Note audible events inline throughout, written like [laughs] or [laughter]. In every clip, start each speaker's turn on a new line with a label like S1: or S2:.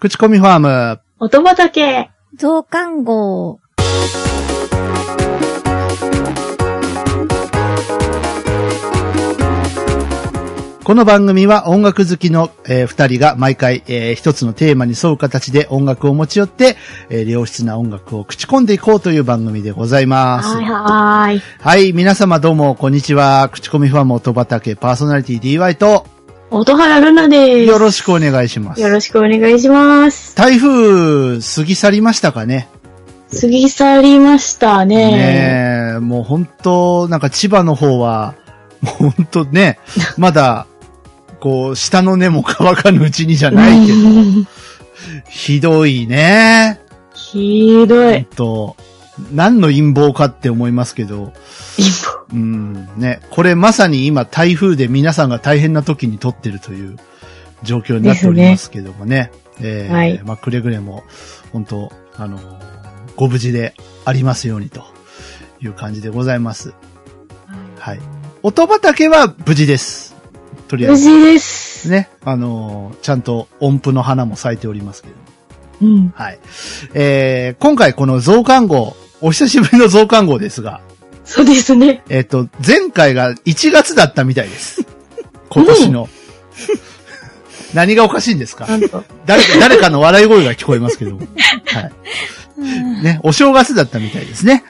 S1: 口コミファーム。
S2: 音畑。
S3: 増刊号。
S1: この番組は音楽好きの、えー二人が毎回、えー一つのテーマに沿う形で音楽を持ち寄って、えー良質な音楽を口コんでいこうという番組でございます。
S2: はいはーい。
S1: はい、皆様どうも、こんにちは。口コミファーム音畑パーソナリティ DY と、
S2: 音原ルナです。
S1: よろしくお願いします。
S2: よろしくお願いします。
S1: 台風、過ぎ去りましたかね
S2: 過ぎ去りましたね。
S1: ねえ、もう本当なんか千葉の方は、もう本当ね、[laughs] まだ、こう、下の根も乾かぬうちにじゃないけど、
S2: う [laughs] ん
S1: ひどいね。
S2: ひどい
S1: 本。当何の陰謀かって思いますけど、
S2: 一
S1: うん、ね、これまさに今台風で皆さんが大変な時に撮ってるという状況になっておりますけどもね。えー
S2: はい
S1: まあ、くれぐれも、本当あの、ご無事でありますようにという感じでございます。はい。音畑は無事です。とりあえず。
S2: 無事です。
S1: ね。あのーちゃんと音符の花も咲いておりますけど。
S2: うん。
S1: はい。えー、今回この増刊号、お久しぶりの増刊号ですが、
S2: そうですね。
S1: えっ、と、前回が1月だったみたいです。[laughs] 今年の。何がおかしいんですか？誰か、誰かの笑い声が聞こえますけど。はい。ね、お正月だったみたいですね。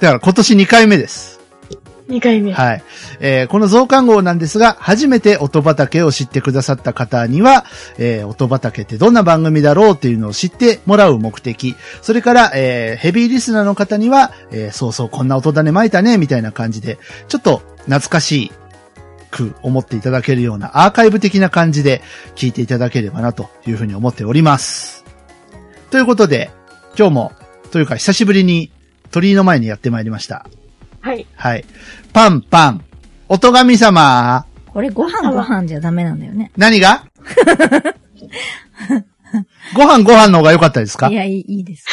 S1: だから今年2回目です。
S2: 2回目。
S1: はい。えーこの増刊号なんですが、初めて音畑を知ってくださった方には、えー音畑ってどんな番組だろうっていうのを知ってもらう目的、それから、えーヘビーリスナーの方には、えーそうそう、こんな音種巻いたね、みたいな感じで、ちょっと懐かしく思っていただけるようなアーカイブ的な感じで聞いていただければなというふうに思っております。ということで、今日も、というか久しぶりに鳥居の前にやってまいりました。
S2: はい。
S1: はい。パンパン。音神様。
S3: これご飯ご飯じゃダメなんだよね。
S1: 何が？[laughs] ご飯ご飯の方が良かったですか？
S3: いや、いいいいです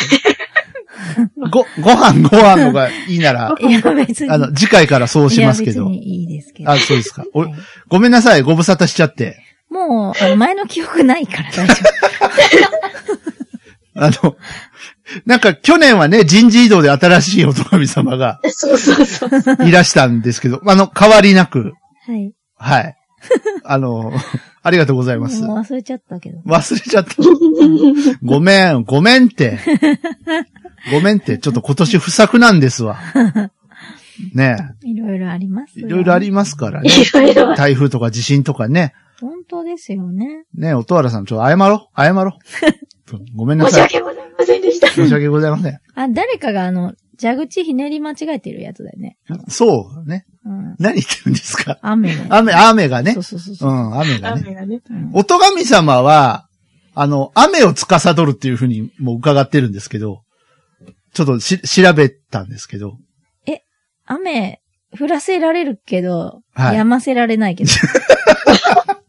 S1: ご、ご飯ご飯の方がいいなら、
S3: けど。いや、別に。
S1: あの、次回からそうしますけど。
S3: いや別にいいですけど。
S1: あ、そうですか。お
S3: はい
S1: ごめんなさい、ご無沙汰しちゃって。
S3: もう、あの前の記憶ないから大丈 [laughs]
S1: あの、[laughs] なんか去年はね、人事異動で新しい音神様が
S2: そうそうそう。
S1: いらしたんですけど、あの、変わりなく、
S3: 夫。はい。
S1: はい。あの、[laughs] ありがとうございます。
S3: 忘れちゃったけど。
S1: 忘れちゃった。[laughs] ごめん、ごめんって。ごめんって、ちょっと今年不作なんですわ。ね
S3: いろいろあります
S1: え。
S3: よ。
S1: いろいろありますからね。
S2: いろいろ。
S1: 台風とか地震とかね。
S3: 本当ですよね。
S1: ねえ、音原さん、ちょっと謝ろう。謝ろう。ごめんな
S2: 申し
S1: さい。
S2: 訳ございませんでした。
S1: 申し訳ございません。
S3: あ、誰かがあの、蛇口ひねり間違えてるやつだよね。
S1: そうね。
S3: うん。
S1: 何言ってるんですか？
S3: 雨ね。
S1: 雨、雨がね
S3: そう。そうそう
S1: う
S3: そう。
S1: ん、雨がね。
S2: 雨がね。
S3: うん
S1: 音神様は、あの、雨を司るっていうふうにも伺ってるんですけど、ちょっとし、調べたんですけど、
S3: 雨、降らせられるけど、
S1: はい
S3: 止ませられないけど。[laughs]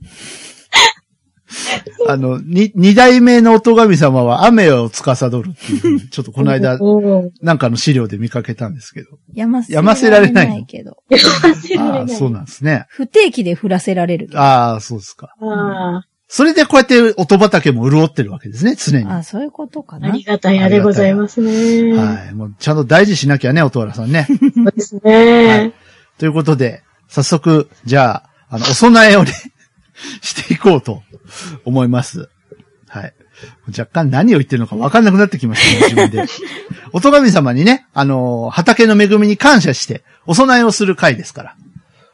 S3: [laughs]
S1: あの、に、二代目の音神様は雨を司るっていう [laughs] ちょっとこの間、[laughs] なんかの資料で見かけたんですけど。
S3: 止ませ
S1: 止ませられない
S3: けど。
S2: 忘れら
S1: ああ、
S2: れない
S1: そうなんですね。
S3: 不定期で降らせられる。
S1: ああ、そうですか。
S2: あ
S1: それでこうやって音畑も潤ってるわけですね、常に。
S3: あ、そういうことか
S2: あ、あ
S3: な。
S2: りがたやでございますね。
S1: はい。もうちゃんと大事しなきゃね、音原さんね。
S2: そうです
S1: は
S2: ね
S1: い。ということで、早速、じゃあ、あの、お供えをね、していこうと [laughs] 思います。はい。若干何を言ってるのか分かんなくなってきましたね、[laughs] 自分で。音神様にね、あのー畑の恵みに感謝して、お供えをする回ですから。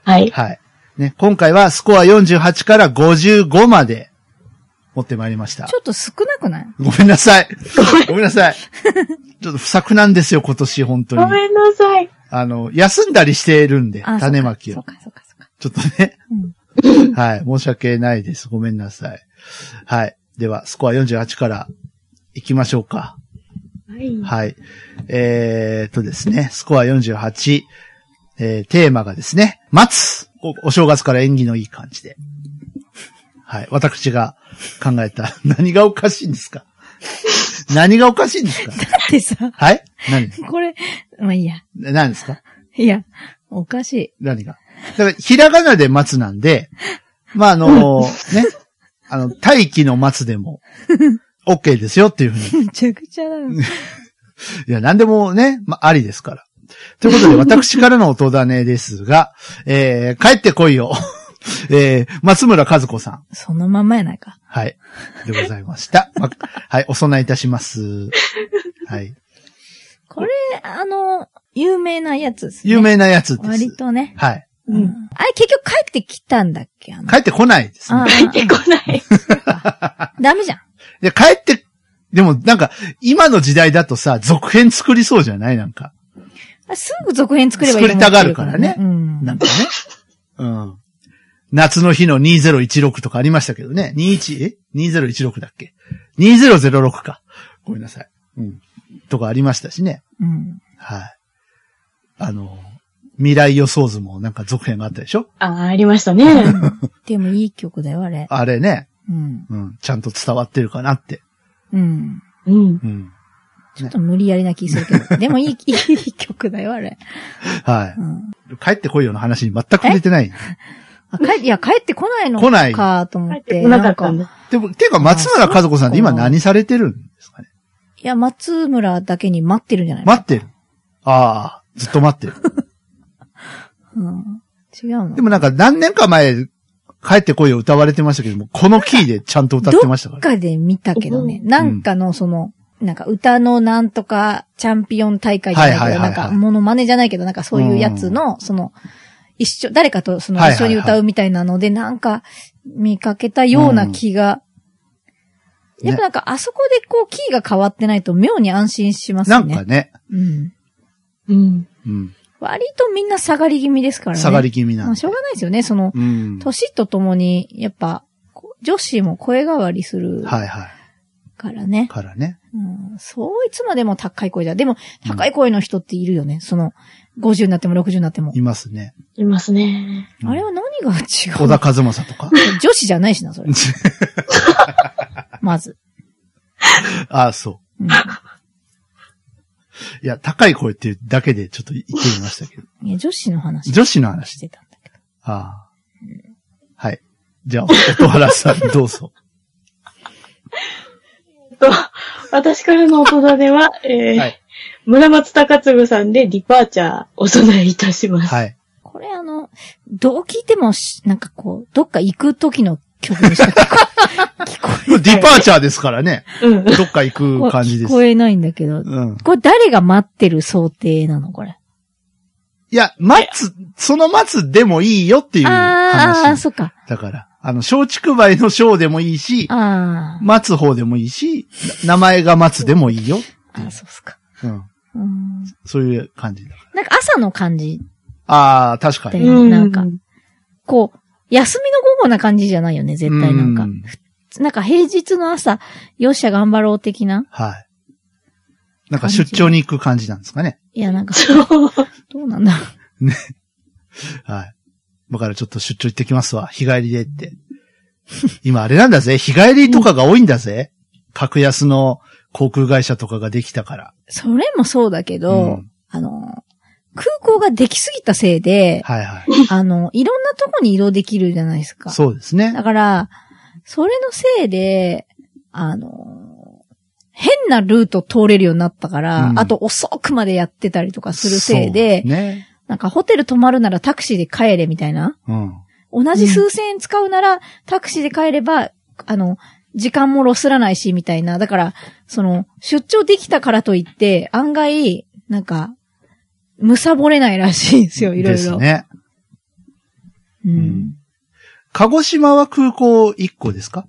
S2: はい。
S1: はい。ね、今回はスコア48から55まで持ってまいりました
S3: ち。ょっと少なくない？
S1: ごめんなさい。ごめんなさい。ちょっと不作なんですよ、今年、本当に。
S2: ごめんなさい。
S1: あの、休んだりしてるんで、
S3: あ
S1: 種まきを
S3: そう。か、そうか、そうか。
S1: ちょっとね。
S3: うん [laughs]
S1: はい。申し訳ないです。ごめんなさい。はい。では、スコア48から行きましょうか。
S2: はい。
S1: はい。えーっとですね、スコア48、えーテーマがですね、待つおお正月から縁起のいい感じで。はい。私が考えた、[laughs] 何がおかしいんですか？[laughs] 何がおかしいんですか？
S3: だってさ、
S1: はい？何？
S3: これ、まあいいや。
S1: 何ですか？
S3: いや、おかしい。
S1: 何が？だから、ひらがなで待つなんで、まあ、あのね、あの、大気の松でも、OK ですよっていうふうに。[laughs]
S3: めちゃくちゃだよ。
S1: いや、なんでもね、まあ、ありですから。ということで、[laughs] 私からの音種ですが、えー、帰ってこいよ。[laughs] えー、松村和子さん。
S3: そのまんまやないか。
S1: はい。でございました。まはい、お供えいたします。はい。
S3: これ、あの、有名なやつですね。
S1: 有名なやつです。
S3: 割とね。
S1: はい。
S3: うん。あれ結局帰ってきたんだっけ？
S1: 帰ってこないですね
S3: あ。
S2: 入ってこない。
S3: ダメじゃん。
S1: で、帰って、でもなんか、今の時代だとさ、続編作りそうじゃない？なんか。
S3: あすぐ続編作ればいいと思
S1: 作りたがるからね
S3: うん。
S1: なんかね。うん。夏の日の2016とかありましたけどね。21、え ?2016 だっけ ?2006 か。ごめんなさい。うん。とかありましたしね。
S3: うん。
S1: はい。あの、未来予想図もなんか続編があったでしょ？
S2: ああ、ありましたね。[laughs]
S3: でもいい曲だよ、あれ。
S1: あれね。
S3: うん。
S1: うん。ちゃんと伝わってるかなって。
S3: うん。
S2: うん。
S1: うん。
S3: ちょっと無理やりな気するけど。[laughs] でもいい、いい曲だよ、あれ。
S1: は
S3: うん。
S1: い。帰ってこいよの話に全く出てない。
S3: あ、帰、いや、帰ってこないの
S1: 来ない
S3: かと思っ。
S2: てなかったんだ。
S1: でも、ていうか松村和子さんって今何されてるんですかね？
S3: いや、松村だけに待ってるんじゃない
S1: 待ってる。ああ、ずっと待ってる。[laughs]
S3: うん。違うの？
S1: でもなんか何年か前、帰ってこいよ歌われてましたけども、このキーでちゃんと歌ってましたから。
S3: どっかで見たけどね。
S2: うん
S3: なんかのその、なんか歌のなんとかチャンピオン大会じゃないけど、
S1: はいはいはいはい
S3: なんかモノマネじゃないけど、なんかそういうやつの、その、一緒、誰かとその一緒に歌うみたいなので、なんか見かけたような気が。
S1: ね
S3: やっぱなんかあそこでこうキーが変わってないと妙に安心します
S1: な
S3: ね。
S1: んかね、
S3: うん。
S2: うん。
S1: うん。
S3: 割とみんな下がり気味ですからね。
S1: 下がり気味なんで
S3: まあしょうがないですよね。その、
S1: うん。
S3: 年とともに、やっぱ、女子も声変わりする
S1: はいはい。
S3: からね。
S1: からね。
S3: うん、そういつまでも高い声じゃ。でも、高い声の人っているよね。その、50になっても60になっても。
S1: いますね。
S2: いますね。
S1: うん
S3: あれは何が違う
S1: 小田和正とか？
S3: 女子じゃないしな、それ。[laughs] まず。
S1: ああ、そ
S3: うん
S1: う。いや、高い声っていうだけでちょっと言ってみましたけど。
S3: いや女子の話
S1: 女子の話？
S3: してたんだけど。
S1: ああ。はい。じゃあ、音原さん、どうぞ。[laughs]
S2: と、私からの音種は、えー
S1: はい
S2: 村松隆次さんでディパーチャーお供えいたします。
S1: はい。
S3: これあの、どう聞いてもし、なんかこう、どっか行く時の曲にしか聞こ聞こえ
S1: ディパーチャーですからね。
S2: うん。
S1: どっか行く感じです。
S3: 聞こえないんだけど。
S1: うん。
S3: これ誰が待ってる想定なの？これ。
S1: いや、待つ、その待つでもいいよっていう
S3: あーあー、
S1: 話。
S3: そっか。
S1: だから、あの、松竹梅の章でもいいし、
S3: あ
S1: 待つ方でもいいし、名前が待つでもいいよ。
S3: あ、あそうっすか。
S1: うん。
S3: うん。
S1: そういう感じだから。
S3: なんか朝の感じ。
S1: ああ、確かに。
S3: うんなんかこう、休みの午後な感じじゃないよね、絶対なんか。
S1: うん
S3: なんか平日の朝、よっしゃ頑張ろう的な。
S1: はい。なんか出張に行く感じなんですかね。
S3: いや、なんか、
S2: そう。
S3: どうなんだろ
S1: はい。だからちょっと出張行ってきますわ。日帰りでって。今あれなんだぜ。日帰りとかが多いんだぜ。格安の航空会社とかができたから。
S3: う。それもそうだけど、
S1: うん
S3: あの、空港ができすぎたせいで、
S1: はいはい。
S3: あの、いろんなとこに移動できるじゃないですか。
S1: そうですね
S3: だ。から、それのせいで、あの、変なルート通れるようになったから、
S1: うん
S3: あと遅くまでやってたりとかするせいで、
S1: ね。
S3: なんかホテル泊まるならタクシーで帰れみたいな。
S1: うん。
S3: 同じ数千円使うなら、タクシーで帰れば、あの、時間もロスらないし、みたいな。だから、その、出張できたからといって、案外、なんか、むさぼれないらしいんですよ、いろいろ。
S1: ですね。
S3: う。
S1: うんん。鹿児島は空港1個ですか？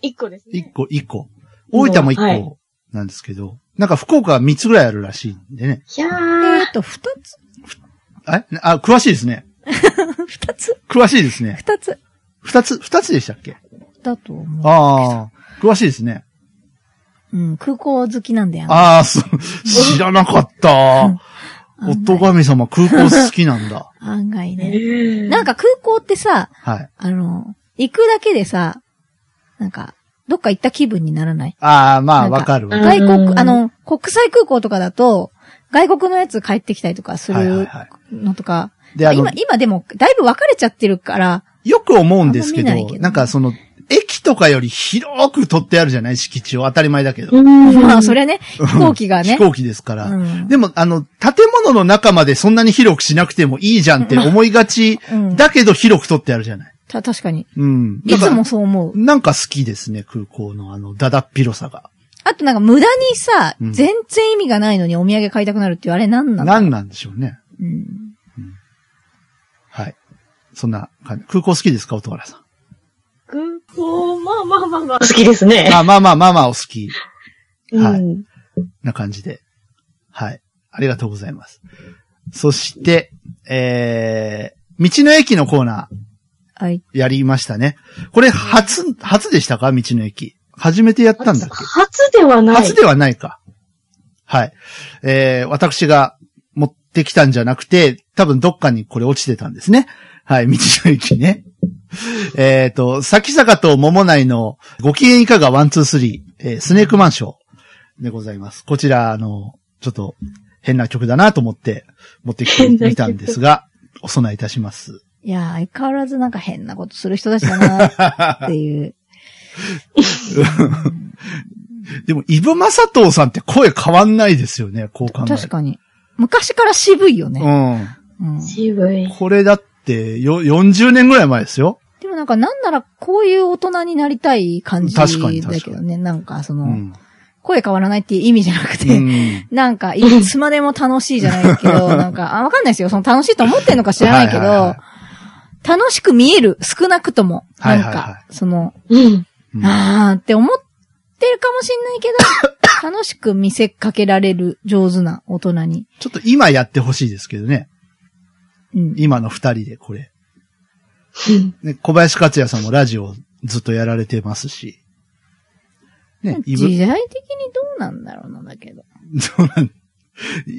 S2: 一個ですね。
S1: ?1 個、1個。大分も1
S2: はい
S1: 個なんですけど、なんか福岡は3つぐらいあるらしいんでね。
S2: いや
S3: え
S2: ー
S3: っ、と、二つ？
S1: あ、あ、詳しいですね。[laughs]
S3: 二つ？
S1: 詳しいですね。
S3: 二つ
S1: 2つ、2つでしたっけ？
S3: だと思う。
S1: ああ、詳しいですね。
S3: うん、空港好きなんだよ。
S1: ああ、そう、知らなかった。
S3: 案
S1: 夫
S3: 外
S1: 神様空港好きなんだ。[laughs]
S3: 案外ね。
S2: え
S3: なんか空港ってさ、
S1: はい。
S3: あの、行くだけでさ、なんか、どっか行った気分にならない？
S1: ああ、まあ、わかるわ。
S2: うん
S3: 外国、あの、国際空港とかだと、外国のやつ帰ってきたりとかする
S1: はいはいは
S3: のとか、
S1: で、
S3: 今、、今でも、だいぶ分かれちゃってるから、
S1: よく思うんですけど
S3: ないけ、ど
S1: なんかその、駅とかより広く取ってあるじゃない敷地を当たり前だけど。
S2: うん
S3: まあ、それね、飛行機がね。[laughs]
S1: 飛行機ですから。
S3: うん
S1: でも、あの、建物の中までそんなに広くしなくてもいいじゃんって思いがち
S3: うん
S1: だけど広く取ってあるじゃない。
S3: た、確かに。
S1: うん。
S3: いつもそう思う。
S1: なんか好きですね、空港のあの、だだっ広さが。
S3: あとなんか無駄にさ、
S1: うん
S3: 全然意味がないのにお土産買いたくなるっていう、あれなんなんだ？
S1: 何なんでしょうね。
S3: うん。
S1: はい。そんな感じ。空港好きですか、音原さん？
S2: 空港、まあまあまあまあ、好きですね。
S1: あ、まあまあまあまあお好きはい
S2: うん
S1: な感じで。はい。ありがとうございます。そして、えー、道の駅のコーナ
S3: はい。
S1: ーやりましたね。これ初、初でしたか？道の駅。初めてやったんだっけ？
S2: 初ではない。
S1: 初ではないか。はい。えー、私が持ってきたんじゃなくて、多分どっかにこれ落ちてたんですね。はい、道の駅ね。えっと、咲坂と桃内のご機嫌いかが One Two Three、えースネークマンショーでございます。こちら、あの、ちょっと変な曲だなと思って持ってきてみたんですが、お供えいたします。
S3: いやー、相変わらずなんか変なことする人たちだなっていう。[laughs]
S1: でも、イブマサトウさんって声変わんないですよね、こう考え
S3: 確かに。昔から渋いよね。
S1: うん。
S3: うん。
S2: 渋い。
S1: これだって、よ、40年ぐらい前ですよ。
S3: でもなんかなんならこういう大人になりたい感じだ
S1: 確かに確かに
S3: けどね。なんかその、
S1: うん。
S3: 声変わらないっていう意味じゃなく
S1: う
S3: て、
S1: ん。
S3: なんかいつまでも楽しいじゃないけど、[laughs] なんか、あ、わかんないですよ。その楽しいと思ってんのか知らないけど、
S1: はいはいはい
S3: 楽しく見える。少なくとも。なんか、
S1: はいはいは
S3: その、
S2: うん。
S1: うん
S3: あーって思ってるかもしんないけど、[coughs] 楽しく見せかけられる上手な大人に。
S1: ちょっと今やってほしいですけどね。
S3: うん。
S1: 今の二人でこれ。ね、小林克也さんもラジオずっとやられてますし。ね、
S3: 時代的にどうなんだろうな、だけど。
S1: そうなん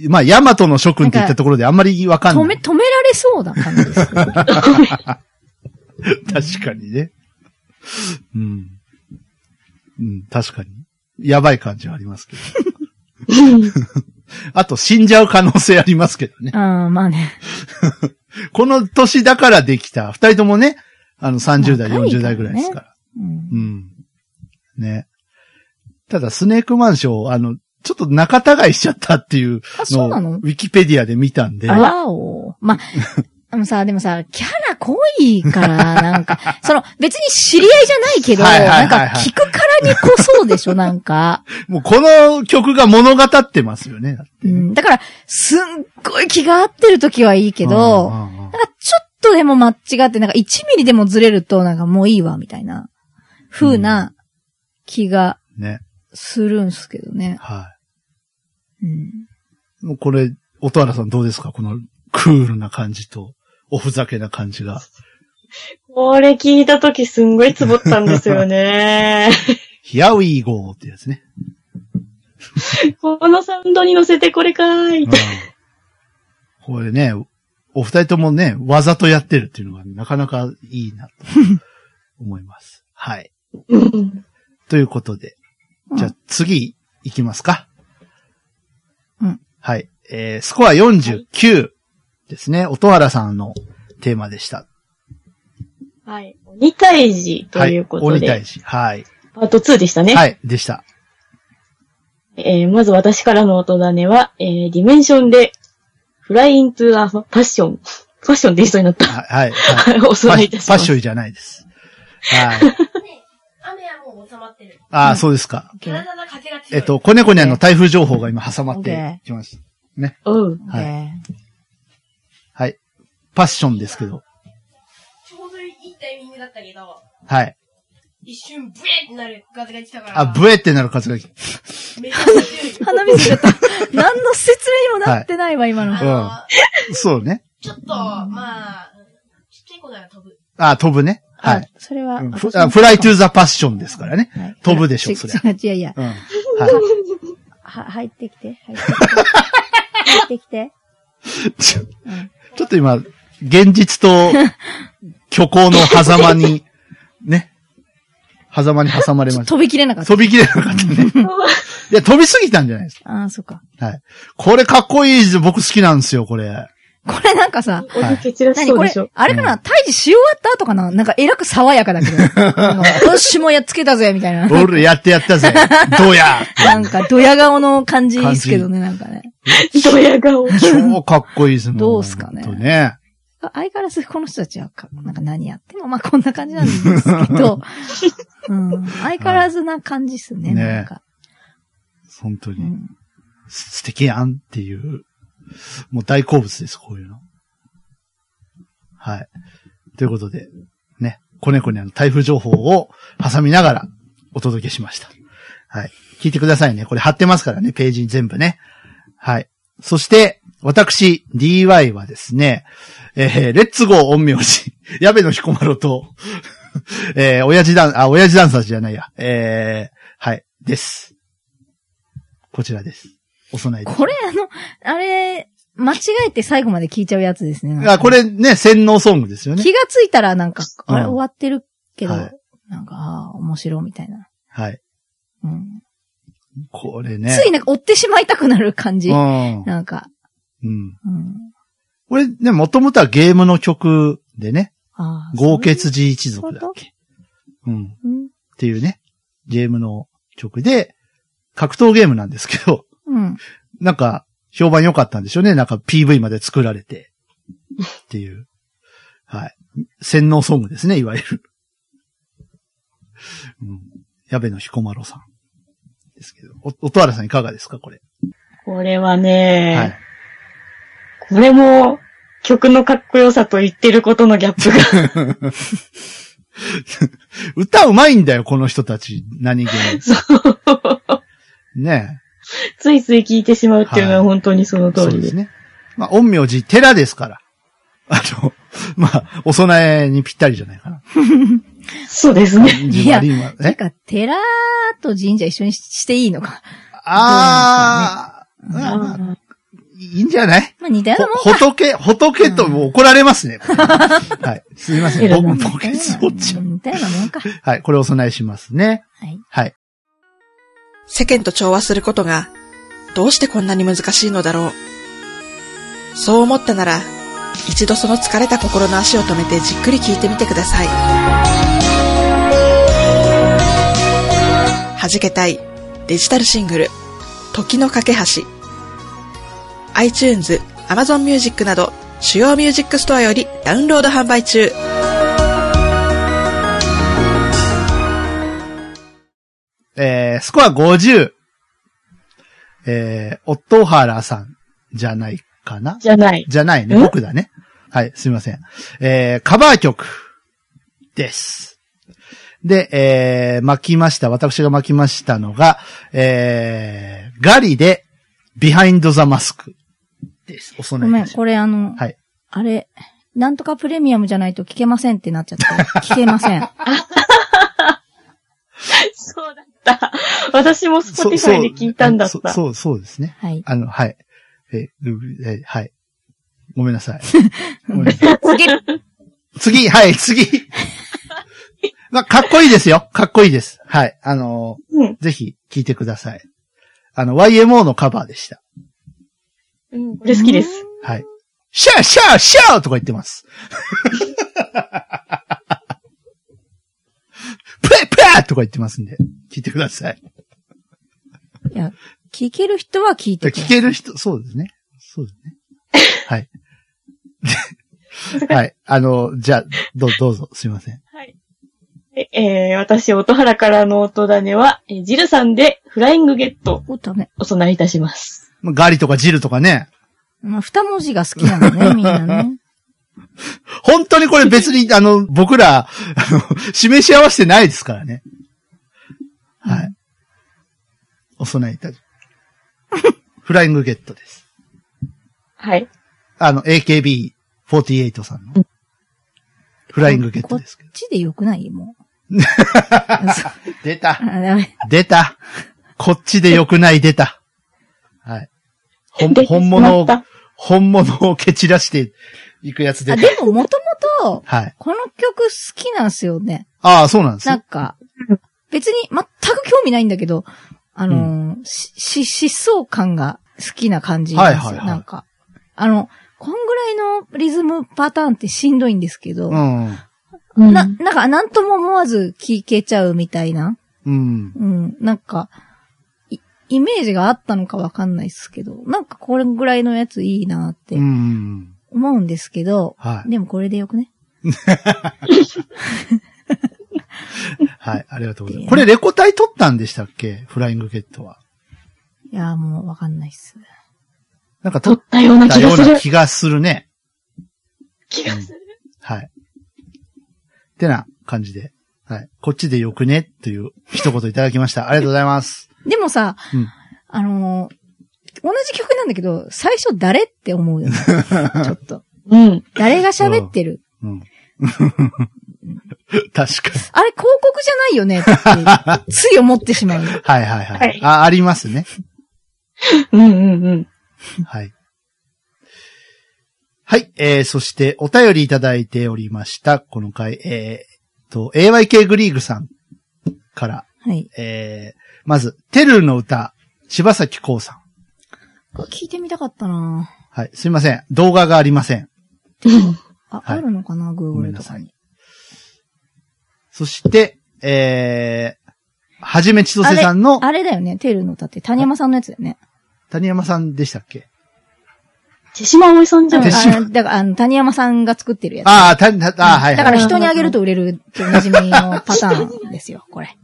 S1: まあ、ヤマトの諸君って言ったところであんまりわかん
S3: 止め、
S1: ない。
S3: 止められそうな感じですけど。[laughs]
S1: 確かにね。うん。うん、確かに。やばい感じはありますけど。[laughs] [laughs] あと、死んじゃう可能性ありますけどね。
S3: ああ、まあね。[laughs]
S1: この年だからできた。二人ともね、あの30代、
S3: ね
S1: 40代ぐらいですから。
S3: うん
S1: うん。ね。ただ、スネークマンション、あの、ちょっと仲違いしちゃったっていう
S3: あ、そうなの？
S1: のを、ウィキペディアで見たんで。
S3: あらお。まあ、あのさ、でもさ、キャラ濃いから、なんか、[laughs] その、別に知り合いじゃないけど、ないんか、聞くからにこそでしょ、なんか。[laughs]
S1: もうこの曲が物語ってますよね。
S3: うん、だから、すっごい気が合ってる時はいいけど、なんかちょっとでも間違って、なんか1ミリでもずれると、なんかもういいわ、みたいな、風な気が
S1: ね。
S3: するんすけどね。
S1: は
S3: うん。
S1: い。もうこれ、音原さんどうですか？このクールな感じと、おふざけな感じが。
S2: これ聞いたときすんごいつぼったんですよね。[laughs]
S1: Here we go ってやつね。
S2: このサウンドに乗せてこれかーい
S1: うん。これね、お二人ともね、わざとやってるっていうのがなかなかいいなと [laughs] 思います。はい。
S2: うん
S1: ということで、じゃあ次行きますか。
S3: うん。
S1: はい。えー、スコア49ですね。音原さんのテーマでした。
S2: はい。鬼退治ということ
S1: はい。
S2: で、
S1: 鬼退治。はい。
S2: パート2でしたね。
S1: はい。でした。
S2: えーまず私からの音種は、えーディメンションで、フライイントゥアパッション。ファッションって言いそうになった。
S1: はい。はい。
S2: お供えいたします。
S1: パッションじゃないです。はい。
S4: 雨はもう収まってる。
S1: ああ、そうですか。
S4: ただただ風が強い。
S1: えっと、子猫にあの台風情報が今挟まってきました。
S2: うん。
S1: はい。パッションですけど。
S4: ちょうどいいタイミングだったけど、
S1: はい。
S4: 一瞬ブレーってなる風が来たから。
S1: あ、ブエってなる風が来
S4: めっちゃ強い。
S3: 鼻水出た。[laughs] 何の説明にもなってないわ、今の。
S4: あの
S1: そうね。
S4: ちょっと、まあ、ちっちゃい子なら飛ぶ。
S1: あ、飛ぶね。はい。
S3: あ。それは
S1: うん、フフライトゥーザパッションですからね。
S3: はい
S1: 飛ぶでしょそりゃ
S3: 違う違ういや。
S1: うん。はい。
S3: は、入ってきて、入ってきて。[laughs] 入ってきて。
S1: ちょっと今、現実と虚構の狭間に、ね。狭間に挟まれました。
S3: 飛びきれなかった。
S1: 飛びきれなかったね。[laughs] いや、飛びすぎたんじゃないですか。
S3: ああ、そっか。
S1: はい。これかっこいいです僕好きなんですよ、これ。
S3: これなんかさ、
S2: お湯蹴散らし
S3: 何これあれかな退治し終わった後かななんかえらく爽やかだけど。なんかよし、もうやっつけたぜ、みたいな。
S1: 俺やってやったぜ。[laughs] どうや
S3: なんか、ドヤ顔の感じですけどね、なんかね。
S2: ドヤ顔。
S1: 超かっこいいですもん。
S3: どうすかね
S1: ほんとね。
S3: 相変わらずこの人たちはか、なんか何やっても、[laughs] まあこんな感じなんですけど、[laughs] うん、相変わらずな感じっすね、
S1: ね
S3: なんか。
S1: 本当に。
S3: うん
S1: 素敵やんっていう、もう大好物です、こういうの。はい。ということで、ね、子猫にあの台風情報を挟みながらお届けしました。はい。聞いてくださいね。これ貼ってますからね、ページに全部ね。はい。そして、私、DY はですね、えー、レッツゴー陰陽師、[laughs] 矢部の彦摩呂と、[laughs] えー、親父ダン、あ、親父ダンサーズじゃないや、えー、はい、です。こちらです。お供え
S3: これあの、あれ、間違えて最後まで聞いちゃうやつですね。
S1: あ、これね、洗脳ソングですよね。
S3: 気がついたらなんか、あれ
S1: うん
S3: 終わってるけど、
S1: はい
S3: なんか、ああ、面白みたいな。
S1: はい。
S3: うん。
S1: これね。
S3: ついなんか追ってしまいたくなる感じ。
S1: うん。
S3: なんか、
S1: うん。
S3: うん。
S1: これね、もともとはゲームの曲でね、
S3: ああ。
S1: 豪傑寺一族だっけ？うん。っ
S3: うん。
S1: ていうね、ゲームの曲で、格闘ゲームなんですけど、
S3: うん。
S1: なんか、評判良かったんでしょうね。なんか PV まで作られて。っていう。はい。洗脳ソングですね、いわゆる。うん。矢部の彦摩呂さん。ですけど。お、音原さんいかがですか、これ？
S2: これはね、
S1: はい。
S2: これも曲のかっこよさと言ってることのギャップが。[laughs]
S1: 歌うまいんだよ、この人たち。何気に。
S2: そう
S1: ね
S2: ついつい聞いてしまうっていうのは
S1: はい
S2: 本当にその通りで。
S1: そうですね。まあ、陰陽師寺ですから。あの、[laughs] まあ、お供えにぴったりじゃないかな。[laughs]
S2: そうですね。
S1: 自分は今え
S3: なんか、寺と神社一緒にしていいのか。
S1: あー、まあまあ
S2: あ
S1: いいんじゃない
S3: まあ似たようなもん
S1: ほ、仏、仏ともう怒られますね。こ [laughs] れはい。すいません。僕、ポケツウォッチャー。
S3: 似たようなもんか。[laughs]
S1: はい。これお供えしますね。
S3: はい。
S1: はい。
S5: 世間と調和することが、どうしてこんなに難しいのだろう。そう思ったなら、一度その疲れた心の足を止めてじっくり聞いてみてください。弾けたいデジタルシングル、時の架け橋。iTunes、Amazon Music など主要ミュージックストアよりダウンロード販売中。
S1: えー、スコア50。えー、オットーハラさんじゃないかな？
S2: じゃない。
S1: じゃないね。
S2: ん
S1: 僕だね。はい、すいません。えー、カバー曲です。で、えー、巻きました。私が巻きましたのが、えー、ガリで、 Behind the Mask です。お供
S3: ごめん、これあの、
S1: はい。
S3: あれ、なんとかプレミアムじゃないと聞けませんってなっちゃって。聞けません。
S2: そうだった。私も Spotify で聞いたんだった。
S1: そそう、そうですね。
S3: はい。
S1: あの、はい。えー、えーはい。ごめんなさい。[laughs] ごめんなさい
S3: 次 [laughs]
S1: 次、はい、次。[laughs] まあ、かっこいいですよ。かっこいいです。はい。あの
S2: うん
S1: ーぜひ聞いてください。あの、YMO のカバーでした。
S2: うん。これ好きです。
S1: はい。シャーシャーシャーとか言ってます。[laughs] プレイプレイとか言ってますんで、聞いてください。
S3: いや、聞ける人は聞いてくだ
S1: 聞
S3: さい
S1: ける人、そうですね。そうですね。はい。はい。あの、じゃあ、どうどうぞ、すいません。
S2: はい。ええー私、音原からの音種は、えージルさんでフライングゲット
S3: お、ダメ。
S2: お供えいたします。
S1: まあガリとかジルとかね。
S3: まあ、二文字が好きなのね、[laughs] みんなね。
S1: 本当にこれ別に、[laughs] あの、僕ら、あの、示し合わせてないですからね。はい。お供えいたし。[laughs] フライングゲットです。
S2: はい。
S1: あの、AKB48 さんの。フライングゲットですけど
S3: こ。っちでよくないもう。
S1: 出た。出た。こっちで良くない出た。はい。ほん
S2: で
S1: 本物を本物を蹴散らしていくやつ出
S3: あ、
S1: た。
S3: でももともと、[laughs]
S1: はい。
S3: この曲好きなんですよね。
S1: ああ、そうなんです
S3: なんか、別に全く興味ないんだけど、あのーし、し、疾走感が好きな感じなんですよ。
S1: はいはいはい
S3: なんか、あの、こんぐらいのリズムパターンってしんどいんですけど、
S1: うん。
S2: うん
S3: な、なんか、なんとも思わず聞けちゃうみたいな。
S1: うん。
S3: うん。なんか、いイメージがあったのかわかんないですけど、なんかこれぐらいのやついいなって
S1: うん。
S3: 思うんですけど、
S1: はい。
S3: でもこれでよくね？
S1: はい。ありがとうございます。これレコ大撮ったんでしたっけ？フライングゲットは。
S3: いやーもうわかんないっす。
S1: なんか撮っ
S2: たような気がする。
S1: な気がするね。
S2: 気がする。
S1: はい。ってな感じで。はい。こっちでよくね？という一言いただきました。ありがとうございます。
S3: でもさ、
S1: うん
S3: あのー同じ曲なんだけど、最初誰って思うよね。[laughs] ちょっと。
S2: うん。
S3: 誰が喋ってる？
S1: うん。[laughs] 確かに。
S3: あれ広告じゃないよね？って、つい思ってしまう。
S1: はいはいはい。
S2: はい
S1: あ、ありますね。[laughs]
S2: うんうんうん。
S1: はい。はい。えー、そして、お便りいただいておりました。この回、えー、と、AYK グリーグさんから、
S3: はい。
S1: えー、まず、テルの歌、柴咲コウさん。
S3: 聞いてみたかったな
S1: はい。すいません。動画がありません。
S3: あ、
S1: はい
S3: あるのかな、
S1: ごめ
S3: Google
S1: んなさい
S3: とかに。
S1: そして、えー、はじめちとせさんの、
S3: あれだよね、テルの歌って谷山さんのやつだよね。
S1: 谷山さんでしたっけ？
S2: 手島葵さんじゃない？
S1: 手島
S3: あだから、あの、谷山さんが作ってるやつ。
S1: ああ、た、た、あはいはい。
S3: だから人にあげると売れるっておなじみのパターンですよ、これ。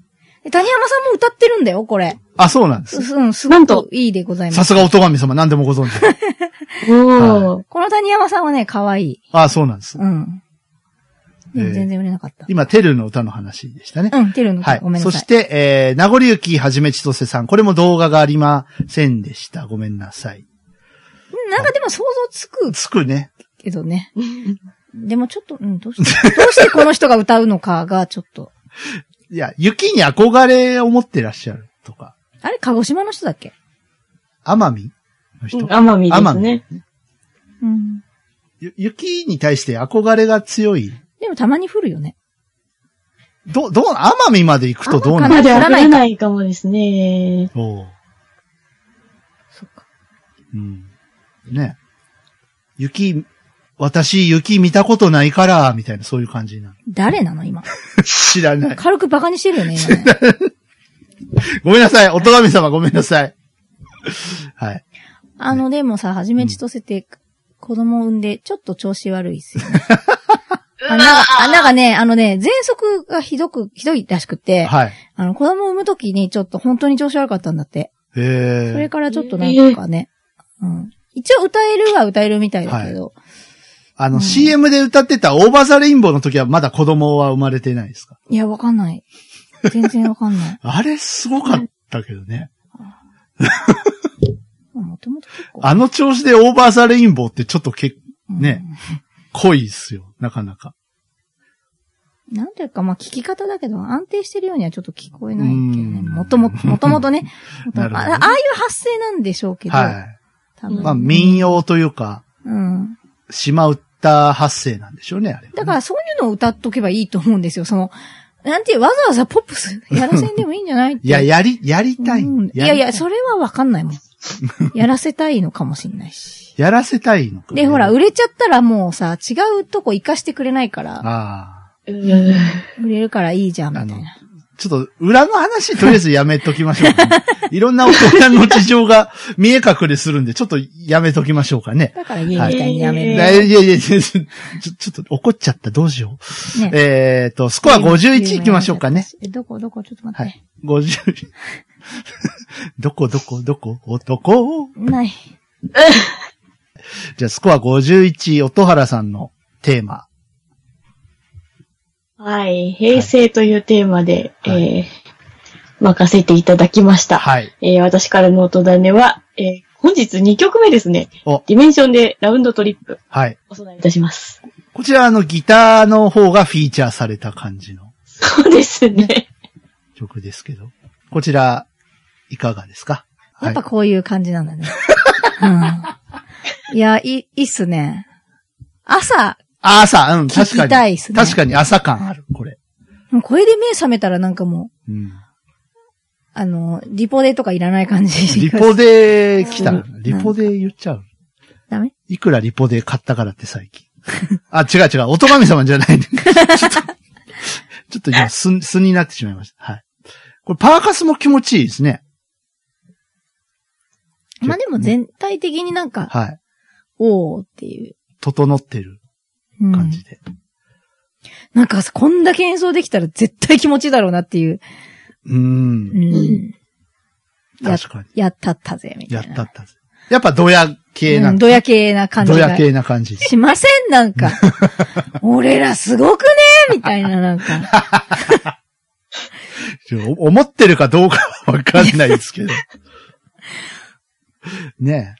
S3: で谷山さんも歌ってるんだよ、これ。
S1: あ、そうなんです。
S3: うん、すごくいいでございます。
S1: さすがおとがみ様、何でもご存知。[laughs]
S2: おー。
S3: この谷山さんはね、可愛い。
S1: あそうなんです。
S3: うん。全然売れなかった。
S1: 今、テルの歌の話でしたね。
S3: うん、テルの歌、
S1: はい
S3: ごめ。んなさい。
S1: そして、えー、名残雪はじめちとせさん。これも動画がありませんでした。ごめんなさい。
S3: うんなんかでも想像つく
S1: つくね。
S3: けどね。でもちょっと、うん、どうして、どうしてこの人が歌うのかがちょっと。
S1: いや、雪に憧れを持ってらっしゃるとか。
S3: あれ、鹿児島の人だっけ？
S1: 奄美の人？
S2: 奄美です
S1: 奄美
S2: ね。
S3: うん。
S1: ゆ雪に対して憧れが強い。
S3: でもたまに降るよね。
S1: ど、どう、奄美まで行くとどうなる？
S2: までは
S3: 降らないか
S2: 降らないかもですね。
S1: おう
S3: そっか。
S1: うん。ね。雪、私雪見たことないから、みたいな、そういう感じになる。
S3: 誰なの今？[laughs]
S1: 知らない。
S3: 軽くバカにしてるよね、今 [laughs] ね。
S1: ごめんなさい。おとがみ様ごめんなさい。はい。
S3: あの、でもさ、はじめちとせて、子供産んで、ちょっと調子悪いっすよね。[laughs] あなんか、あなんかね、あのね、喘息がひどく、ひどいらしくて、
S1: はい。
S3: あの、子供産むときにちょっと本当に調子悪かったんだって。
S1: へ
S3: それ
S1: え。
S3: からちょっとなんかね、うん。一応歌えるは歌えるみたいだけど、
S1: あの、
S3: うん
S1: CM で歌ってた Over the Rainbow の時はまだ子供は生まれてないですか？
S3: いや、わかんない。全然わかんない。[laughs]
S1: あれすごかったけどね。
S3: もともと結構。
S1: あの調子で Over the Rainbow ってちょっとけ、ね、濃いっすよ。なかなか。
S3: うん。なんていうか、まあ、聞き方だけど、安定してるようにはちょっと聞こえないけどね。
S1: うん
S3: もともと、もともとね。元々
S1: なるほど
S3: あああいう発声なんでしょうけど、
S1: は
S3: 多分
S1: い。まあ、民謡というか、
S3: うん。
S1: 島歌発声なんでしょうね、あれはね。
S3: だからそういうのを歌っとけばいいと思うんですよ。その、なんていう、わざわざポップス [laughs] やらせんでもいいんじゃない。
S1: いや、やり、やりたい。
S3: うんい
S1: や
S3: いや、それはわかんないもん。[laughs] やらせたいのかもしんないし。
S1: やらせたいのかね
S3: で、ほら、売れちゃったらもうさ、違うとこ活かしてくれないから、
S1: あ
S2: うー
S3: 売れるからいいじゃん、みたいな。
S1: あ。ちょっと、裏の話、とりあえずやめときましょうかね、[laughs] いろんな大人の事情が見え隠れするんで、ちょっとやめときましょうかね。
S3: だから家みたいにやめる。
S2: え
S1: いやいやいやちょ、ちょっと怒っちゃった、どうしよう。
S3: ね
S1: えっ、と、スコア51いきましょうかね。。
S3: え、どこどこちょっと待って。
S1: はい。50。[laughs] どこどこどこおどこ
S3: ない。[laughs]
S1: じゃあ、スコア51、音原さんのテーマ。
S2: はい。平成というテーマで、
S1: はい
S2: えー、任せていただきました。
S1: はい。
S2: えー、私からの音種は、えー、本日2曲目ですね。
S1: お、
S2: ディメンションでラウンドトリップ、
S1: はい。
S2: お供えいたします。
S1: こちら、あの、ギターの方がフィーチャーされた感じの
S2: そうですね。
S1: 曲ですけど。こちら、いかがですか？
S3: やっぱ
S1: はい。
S3: こういう感じなんだね。うん。いや、いい、いいっすね。朝、
S1: あ朝、うん、確
S3: 聞
S1: かに。
S3: きたいっすね。
S1: 確かに朝感ある、これ。
S3: これで目覚めたらなんかもう、
S1: うん。
S3: あの、リポデとかいらない感じ。
S1: リポで来た
S2: う。
S1: リポで言っちゃう。
S3: ダメ？
S1: いくらリポで買ったからって最近。[laughs] あ、違う違う。音神様じゃない、ね。[laughs] ちょっと、ちょっと今、素、素になってしまいました。はい。これパーカスも気持ちいいですね。
S3: まあでも全体的になんか、
S1: はい。
S3: おーっていう。
S1: 整ってる
S3: うん
S1: 感じで。
S3: なんか、こんだけ演奏できたら絶対気持ちいいだろうなっていう。
S1: うーん。
S3: うん。や
S1: 確かに。
S3: やったったぜ、みたいな。
S1: やったったぜ。やっぱドヤ系な
S3: うんんドヤ系な感じが。
S1: ドヤ系な感じ。
S3: しません、なんか。[laughs] 俺らすごくねみたいな、なんか。
S1: お [laughs] 思ってるかどうかはわかんないですけど。ね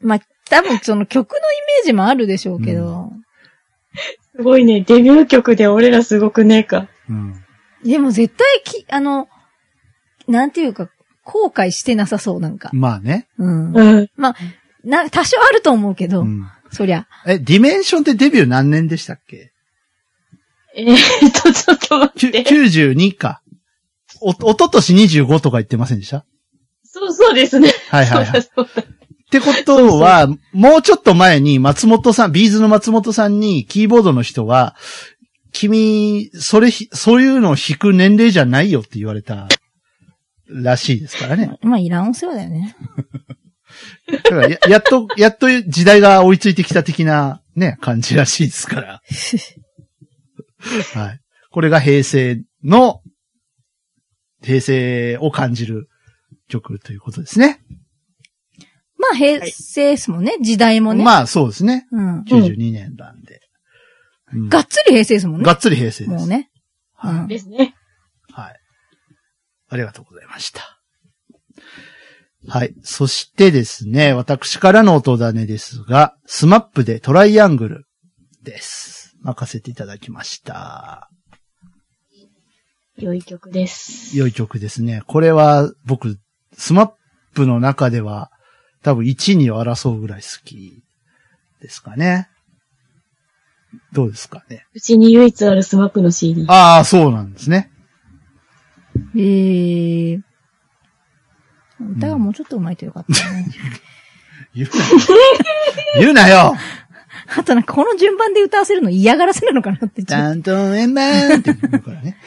S3: まあ、多分その曲のイメージもあるでしょうけど。[laughs]
S2: すごいね、デビュー曲で俺らすごくねえか。
S1: え。うん。
S3: でも絶対き、あの、なんていうか、後悔してなさそう、なんか。
S1: まあね。
S3: うん。
S2: うん。
S3: な、多少あると思うけど、
S1: うん。
S3: そりゃ。
S1: え、ディメンションってデビュー何年でしたっけ？
S2: えー、っと、ちょっと待って。
S1: 92か。お、おととし25とか言ってませんでした？
S2: そうそうですね。
S1: はいはいはい。っ
S2: そうだそうだ
S1: てことは、もうちょっと前に松本さん、ビーズの松本さんにキーボードの人は、君、それひ、そういうのを弾く年齢じゃないよって言われたらしいですからね。
S3: まあ、いらんお世話だよね。
S1: だからや [laughs] やっと、やっと時代が追いついてきた的なね、感じらしいですから。[laughs] はい。これが平成の、平成を感じる曲ということですね。
S3: まあ、平成ですもんね、時代もね。
S1: まあそうですね。
S3: うん。
S1: 92年なんで。うん
S3: がっつり平成ですもんね。
S1: がっつり平成です。
S3: もうね。う
S1: はい
S3: ん。
S2: ですね。
S1: はい。ありがとうございました。はい。そしてですね、私からの音種ですが、スマップでトライアングルです。任せていただきました。
S2: 良い曲です。
S1: 良い曲ですね。これは僕、 SMAP の中では多分1、2を争うぐらい好きですかね。どうですかね。
S2: うちに唯一あるスマップの CD。
S1: ああ、そうなんですね。
S3: えー。歌がもうちょっと上手いとよかったね。[laughs]
S1: 言うなよ。言うなよ [laughs]
S3: あとなんかこの順番で歌わせるの嫌がらせなのかなってちょっと。
S1: 円満って言うからね。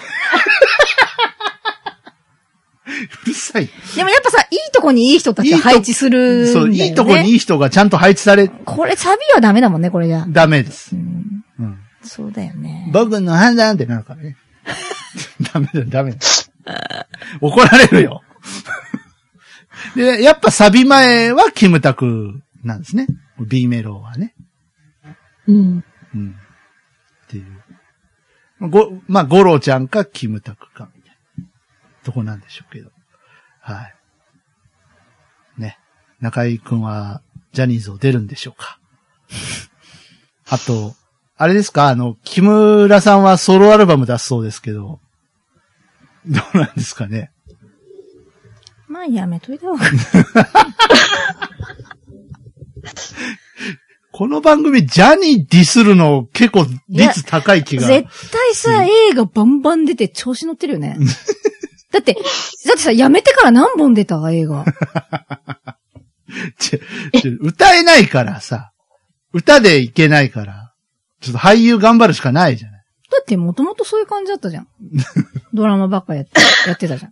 S1: [laughs] うるさい。
S3: でもやっぱさ、いいとこにいい人たちを配置する。
S1: そう、いいとこにいい人がちゃんと配置され、
S3: これサビはダメだもんね、これじゃ。
S1: ダメです
S3: う。ん、
S1: うん。
S3: そうだよね。
S1: 僕の判断ってなるからね。[laughs] ダメだ、ダメだ。怒られるよ。[laughs] で、やっぱサビ前はキムタクなんですね。B メロはね。
S2: うん。
S1: うん。っていう。ご、まあ、ゴロちゃんかキムタクか、とこなんでしょうけど。はい。ね。中井くんは、ジャニーズを出るんでしょうか。[laughs] あと、あれですか？あの、木村さんはソロアルバム出すそうですけど、どうなんですかね？
S3: まあやめといた方が。[laughs]
S1: この番組、ジャニーディスるの結構率高い気が。
S3: 絶対さ、映画バンバン出て調子乗ってるよね。[laughs] だって、だってさ、やめてから何本出た？映画。[laughs]
S1: ち歌えないからさ。歌でいけないから。ちょっと俳優頑張るしかないじゃない。
S3: だってもともとそういう感じだったじゃん。[laughs] ドラマばっかやって、やってたじゃん。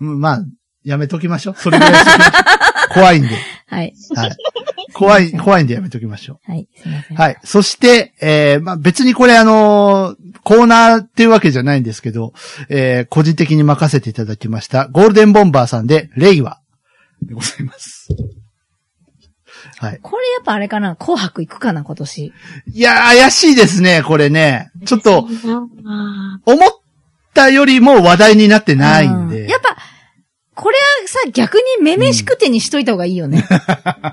S1: う [laughs] んまあ、やめときましょう。それぐらいし [laughs] 怖いんで。
S3: はい。
S1: はい。怖い、怖いんでやめときましょ
S3: はい、すいません。
S1: う。はい。そして、えー、まあ別にこれあのーコーナーっていうわけじゃないんですけど、えー、個人的に任せていただきました、ゴールデンボンバーさんで、レイワでございます。はい。
S3: これやっぱあれかな紅白行くかな今年。
S1: いやー、怪しいですね、これね。ちょっと、
S2: あ
S1: 思ったよりも話題になってないんで。
S3: うやっぱ、これはさ、逆にめめしくてにしといた方がいいよね。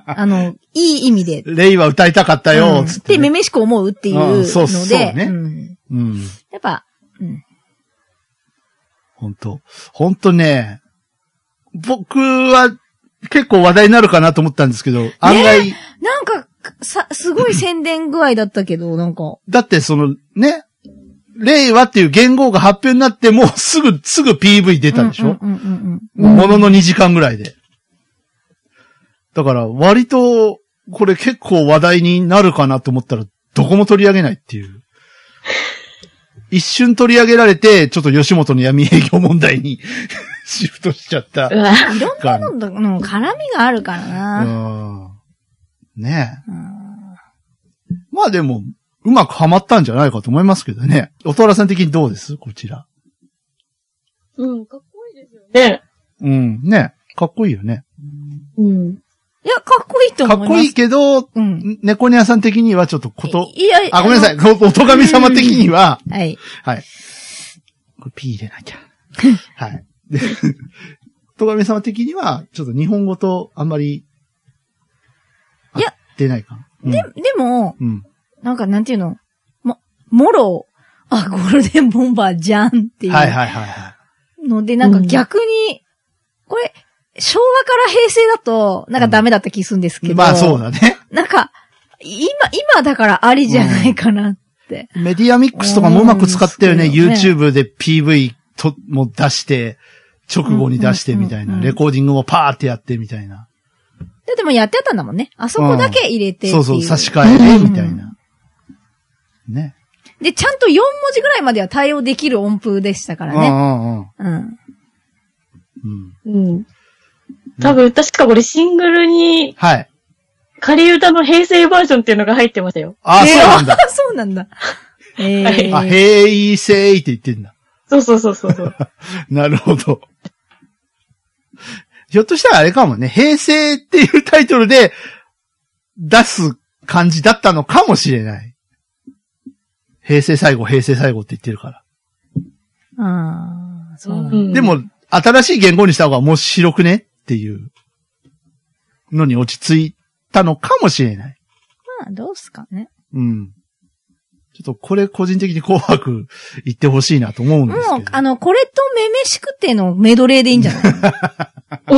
S3: あの、いい意味で。
S1: レイは歌いたかったよ、
S3: うん
S1: つって、
S3: で、めめしく思うっていうので、
S1: うんそうそうね
S3: ん
S1: うん。
S3: やっぱ、うん。
S1: 本当本当ね、僕は結構話題になるかなと思ったんですけど、案外、
S3: なんか、さ、すごい宣伝具合だったけど、なんか、
S1: だってそのね、令和っていう言語が発表になってもうすぐ、すぐ PV 出たでしょ、
S3: うんうんうんうんうん。
S1: ものの2時間ぐらいで。だから割と、これ結構話題になるかなと思ったら、どこも取り上げないっていう。一瞬取り上げられて、ちょっと吉本の闇営業問題に [laughs] シフトしちゃった。
S2: うわ
S3: いろんなのとの絡みがあるからな。
S1: うんねえ。
S3: うん
S1: まあでも、うまくはまったんじゃないかと思いますけどね。おとらさん的にどうです？こちら。
S2: うん、かっこいいですよね。
S1: うん。ねかっこいいよね。
S2: うん。
S3: いや、かっこいいと思います。
S1: かっこいいけど、
S3: うん。
S1: 猫ニャさん的にはちょっとこと、
S3: いや、
S1: あ、ごめんなさい。おおとがみ様的には、
S3: い。はい。
S1: はい。これ P 入れなきゃ。[laughs] はい。で、おとがみ様的には、ちょっと日本語とあんまり、
S3: いや、
S1: 合ってないかな。
S3: で、でも、
S1: うん。うん。
S3: なんかなんていうの、も、もろ、あ、ゴールデンボンバーじゃんっていう
S1: はいはいはいはい。
S3: ので、なんか逆に、これ、昭和から平成だと、なんかダメだった気するんですけど。
S1: まあそうだね。
S3: なんか、今、今だからありじゃないかなって。
S1: メディアミックスとかもうまく使ったよね。
S3: ね
S1: YouTube で PV と、も出して、直後に出してみたいな。
S3: うんうんうんうん
S1: レコーディングもパーってやってみたいな。
S3: で、でもやってたんだもんね。あそこだけ入れてってい
S1: そうそう、差し替えね、みたいな。ね。
S3: で、ちゃんと4文字ぐらいまでは対応できる音符でしたからね。
S1: んうん。
S3: うん。
S1: うん。
S2: うん。多分、確かこれシングルに、
S1: はい。
S2: 仮歌の平成バージョンっていうのが入ってましたよ。
S1: あ、そうなんだ。
S3: あ [laughs] そうなんだ。[laughs] えー、
S1: あ、へいせいって言ってんだ。
S2: そうそうそうそうそう。[laughs]
S1: なるほど。ひょっとしたらあれかもね、平成っていうタイトルで出す感じだったのかもしれない。平成最後、平成最後って言ってるから。
S3: ああ、そうなんだ。
S2: うん
S1: で、も、新しい言語にした方が面白くねっていうのに落ち着いたのかもしれない。
S3: まあ、どうすかね。
S1: うん。ちょっとこれ個人的に紅白行ってほしいなと思うんですけど。
S3: もう、あの、これとめめしくてのメドレーでいいんじゃない？[laughs]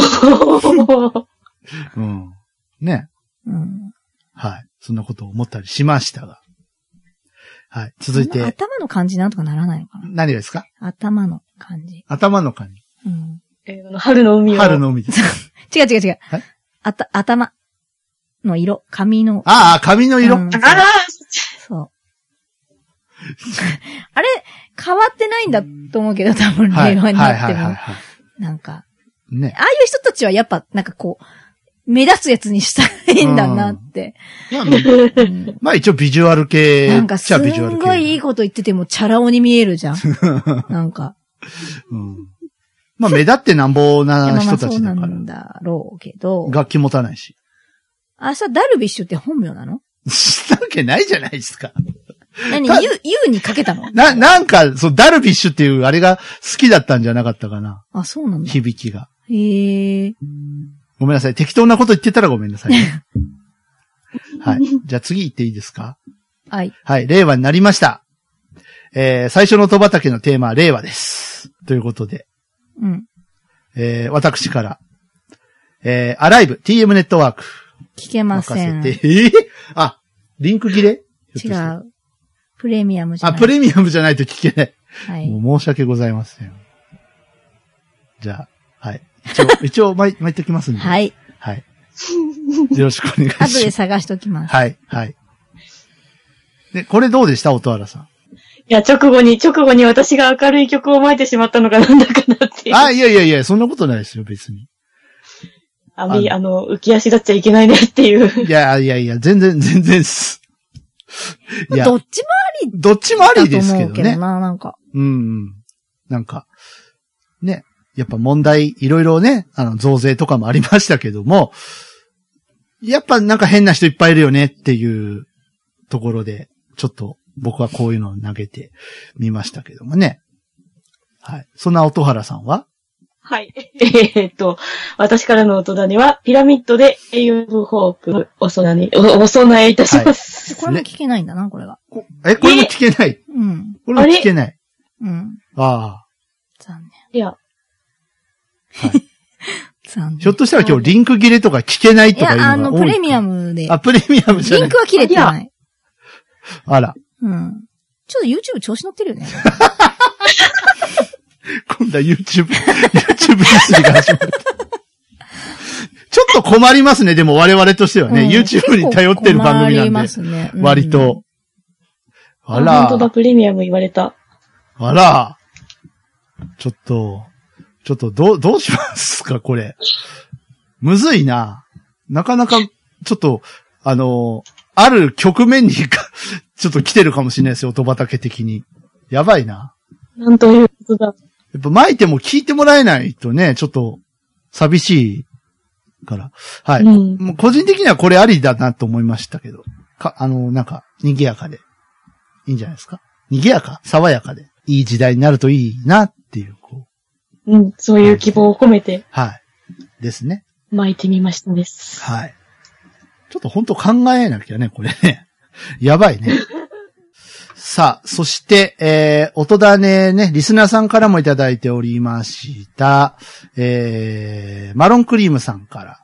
S1: うん。ね。
S3: うん。
S1: はい。そんなことを思ったりしましたが。はい。続いて、
S3: 頭の感じなんとかならないのかな？
S1: 何がですか？
S3: 頭の感じ。
S1: 頭の感じ。
S3: うん。
S2: え春の海を。
S1: 春の海です。[laughs]
S3: 違う違う違う
S1: はい。
S3: あた、頭の色、髪の。
S1: ああ、髪の色。
S3: うん
S2: ああ
S3: そう。[laughs] あれ、変わってないんだと思うけど、多分、
S1: はい。
S3: 令和に
S1: はい
S3: なっても。
S1: はいはいは
S3: なんか、
S1: い。ね。
S3: ああいう人たちはやっぱ、なんかこう、目立つやつにしたいんだなって。
S1: まあ、
S3: うん
S1: まあ一応ビジュアル系。
S3: なんかす。んごいいいこと言ってても、チャラ男に見えるじゃん。なんか。
S1: うん。まあ目立ってなんぼな人
S3: あまあそう
S1: たちだから。
S3: なんだろうけど。
S1: 楽器持たないし。
S3: あ、さ、ダルビッシュって本名なの？
S1: したわけないじゃないですか。
S3: 何？
S1: た
S3: ユー、ユーにかけたの？
S1: な、なんか、そう、ダルビッシュっていうあれが好きだったんじゃなかったかな。
S3: あ、そうなんだ。
S1: 響きが。
S3: へえ。
S1: ごめんなさい。適当なこと言ってたらごめんなさいね。[laughs] はい。じゃあ次行っていいですか？
S3: はい。
S1: はい。令和になりました。えー、最初の戸畑のテーマは令和です。ということで、
S3: うん。
S1: えー、私から、えー、アライブ TM ネットワーク
S3: 聞けません。
S1: 任せて、えー、あ、リンク切れ？
S3: 違。う。プレミアムじゃ
S1: あ、
S3: ない。
S1: プレミアムじゃないと聞けない。
S3: はい。
S1: もう申し訳ございません。じゃあ、はい。一応、一応巻い、巻いておきますんで。。
S3: はいい。
S1: はい。よろしくお願いします。
S3: 後で探しときます。
S1: はい、はい。で、これどうでした？音原さん。
S2: いや、直後に、直後に私が明るい曲を巻いてしまったのがなんだかなっていう。
S1: あ、いやいやいや、そんなことないですよ、別に。
S2: あみ、あの、浮き足立っちゃいけないねっていう。
S1: いやいやいや、全然、全然っす。いや
S3: ど、っちも
S1: どっちもあ
S3: ありだと
S1: りですけどね。
S3: な、なんか。
S1: うんうん。なんか、ね。やっぱ問題、いろいろね、あの、増税とかもありましたけども、やっぱなんか変な人いっぱいいるよねっていうところで、ちょっと僕はこういうのを投げてみましたけどもね。はい。そんな音原さんは？
S2: はい。[laughs] えーっと、私からの音種は、ピラミッドでエイオブホープお供え、おお供えいたします。
S3: これも聞けないんだな、これが。
S1: こえ、これも聞けない。
S3: うん。
S1: これも聞けない。
S3: うん。
S1: ああ。
S3: 残念。
S2: いや、
S3: 残念。
S1: ひょっとしたら今日リンク切れとか聞けない
S3: いや、あの、
S1: とかいうのが多い
S3: プレミアムで。
S1: あ、プレミアムじゃない
S3: リンク。は切れてない。
S1: あら。
S3: うん。ちょっと YouTube 調子乗ってるよね。[laughs]
S1: 今度は YouTube、YouTube ディスりが始まった。ちょっと困りますね、でも我々としてはね。
S3: うん
S1: YouTube に頼ってる番組なんで。
S3: ますね。うん
S1: 割と。。あ
S2: 本
S1: ら
S2: 当、だ、プレミアム言われた。
S1: あら。ちょっと、ちょっと、どう、どうしますか、これ。むずいな。なかなか、ちょっと、あの、ある局面にか、[laughs] ちょっと来てるかもしれないですよ、音畑的に。やばいな。
S2: なんということだ。
S1: やっぱ巻いても聞いてもらえないとね、ちょっと、寂しいから。はい。
S2: うん
S1: もう個人的にはこれありだなと思いましたけど。か、あの、なんか、賑やかで。いいんじゃないですか賑やか爽やかで。いい時代になるといいなっていう、こう。
S2: うん、そういう希望を込めて
S1: はい。ですね。
S2: 巻いてみましたです。
S1: はい。ちょっと本当考えなきゃね、これね。[laughs] やばいね。[laughs] さあ、そして、えー、音種ね、リスナーさんからもいただいておりました。えー、マロンクリームさんから。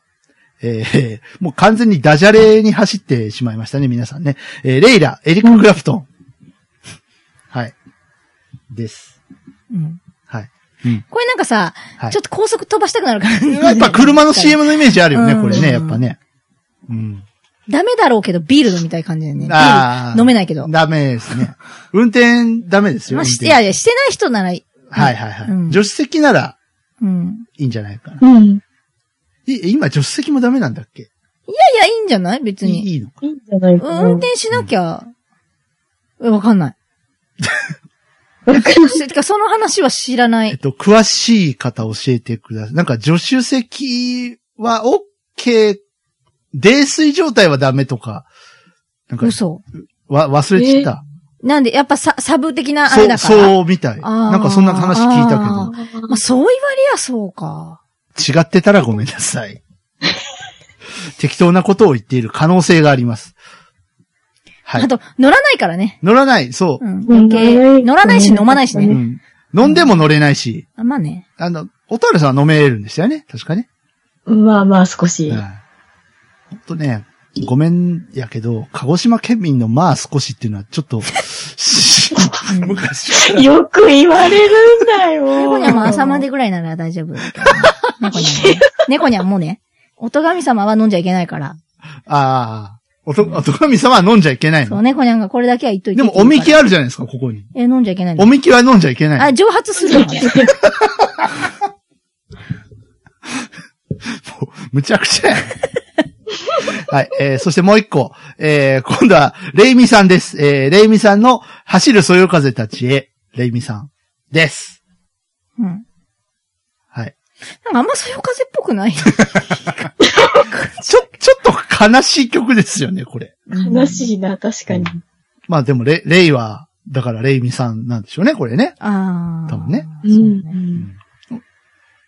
S1: えー、[laughs] もう完全にダジャレに走ってしまいましたね、皆さんね。えー、レイラ、エリック・クラプトン。はい。です。
S3: うん。これなんかさ、
S1: はい
S3: ちょっと高速飛ばしたくなるから。
S1: やっぱ [laughs] 車の CM のイメージあるよね、
S3: うん
S1: これね、やっぱね。うん。
S3: ダメだろうけど、ビール飲みたい感じだよね。ビ
S1: あー
S3: ール飲めないけど。
S1: ダメですね。[laughs] 運転ダメですよ。
S3: まあ、しいやいや、してない人ならいい。
S1: はいはいはい。
S3: うん
S1: 助手席なら
S3: うん。
S1: いいんじゃないかな。
S2: うん。い
S1: い今助手席もダメなんだっけ？
S3: いやいや、いいんじゃない？別
S1: い
S3: に。
S1: いいいのか。
S2: いんじゃないかな。
S3: 運転しなきゃ、えわかんない。[laughs] [laughs] その話は知らない。
S1: えっと、詳しい方教えてください。なんか助手席は OK、泥酔状態はダメとか、なんか、
S3: 嘘。
S1: わ、忘れちった。
S3: なんで、やっぱササブ的なあ
S1: そう、
S3: れだから。
S1: そうみたい。なんかそんな話聞いたけ
S3: あ
S1: ど、
S3: まあ、そう言われやそうか。
S1: 違ってたらごめんなさい。適当なことを言っている可能性があります。はい
S3: あ。と、乗らないからね。
S1: 乗らない、そう
S3: う。ん。乗らないし飲まないし
S1: う
S3: ね。
S1: ん。飲んでも乗れないし、
S3: あまあね。
S1: あの、おたるさんは飲めるんですよね？確かね。
S2: まあまあ少し。
S1: はい。ほんとね、ごめんやけど、鹿児島県民のまあ少しっていうのはちょっと、[laughs] 昔から。
S2: よく言われるんだよ。
S3: 猫にゃんも朝までぐらいなら大丈夫。猫にゃんもね。猫にゃんもね。音神様は飲んじゃいけないから。
S1: ああ、おと、おと神様は飲んじゃいけない
S3: そう、
S1: の。
S3: 猫にゃんがこれだけは言っといて
S1: でも、おみき
S3: は
S1: あるじゃないですか、ここに。
S3: え、飲んじゃいけないの？
S1: おみきは飲んじゃいけないの？
S3: あ、蒸発するの？[laughs]
S1: むちゃくちゃや。[laughs] はい、えー、そしてもう一個。えー、今度は、レイミさんです。えー、レイミさんの走るそよ風たちへ、レイミさんです。
S3: うん。
S1: はい。
S3: なんかあんまそよ風っぽくない。[laughs]
S1: ちょ、ちょっと悲しい曲ですよね、これ。
S2: 悲しいな、確かに。
S1: まあでもレ、レイは、だからレイミさんなんでしょうね、これね。
S3: ああ。
S1: 多分ね
S3: そうね。
S2: ん。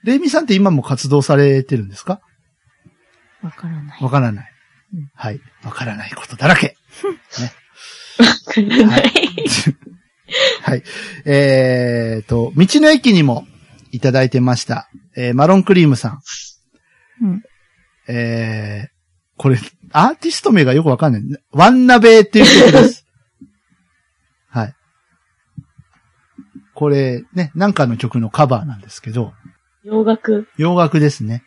S1: レイミさんって今も活動されてるんですか？
S3: わからない。
S1: わからない
S3: うん。
S1: はい。わからないことだらけ。[laughs]
S2: わからない。[laughs]
S1: はい。えーと、道の駅にもいただいてました。えーマロンクリームさん。
S3: うん。
S1: えー、これ、アーティスト名がよくわかんない。ワンナベっていう曲です。[laughs] はい。これね、なんかの曲のカバーなんですけど、
S2: 洋楽。
S1: 洋楽ですね。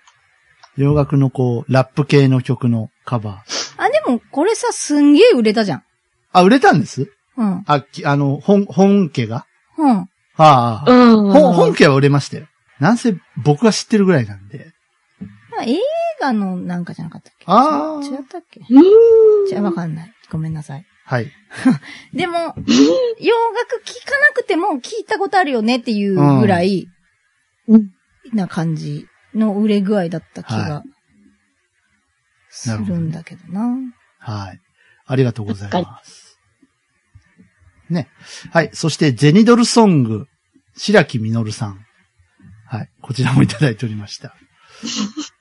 S1: 洋楽のこう、ラップ系の曲のカバー。
S3: あ、でも、これさ、すんげえ売れたじゃん。
S1: あ、売れたんです？
S3: うん。
S1: あ、きあの、本、本家が？
S3: うん。
S1: ああ、
S2: うん。
S1: 本、本家は売れましたよ。なんせ僕が知ってるぐらいなんで。
S3: あ映画のなんかじゃなかったっけ？
S1: あー
S3: 違ったっけ？じゃあわかんない。ごめんなさい。
S1: はい。[laughs]
S3: でも、洋楽聞かなくても聞いたことあるよねっていうぐらい
S2: うん。
S3: な感じの売れ具合だった気
S1: は
S3: がするんだけどな。
S1: はい。ありがとうございます。ね。はい。そして、ゼニドルソング、白木みのるさん。はい。こちらもいただいておりました。[laughs]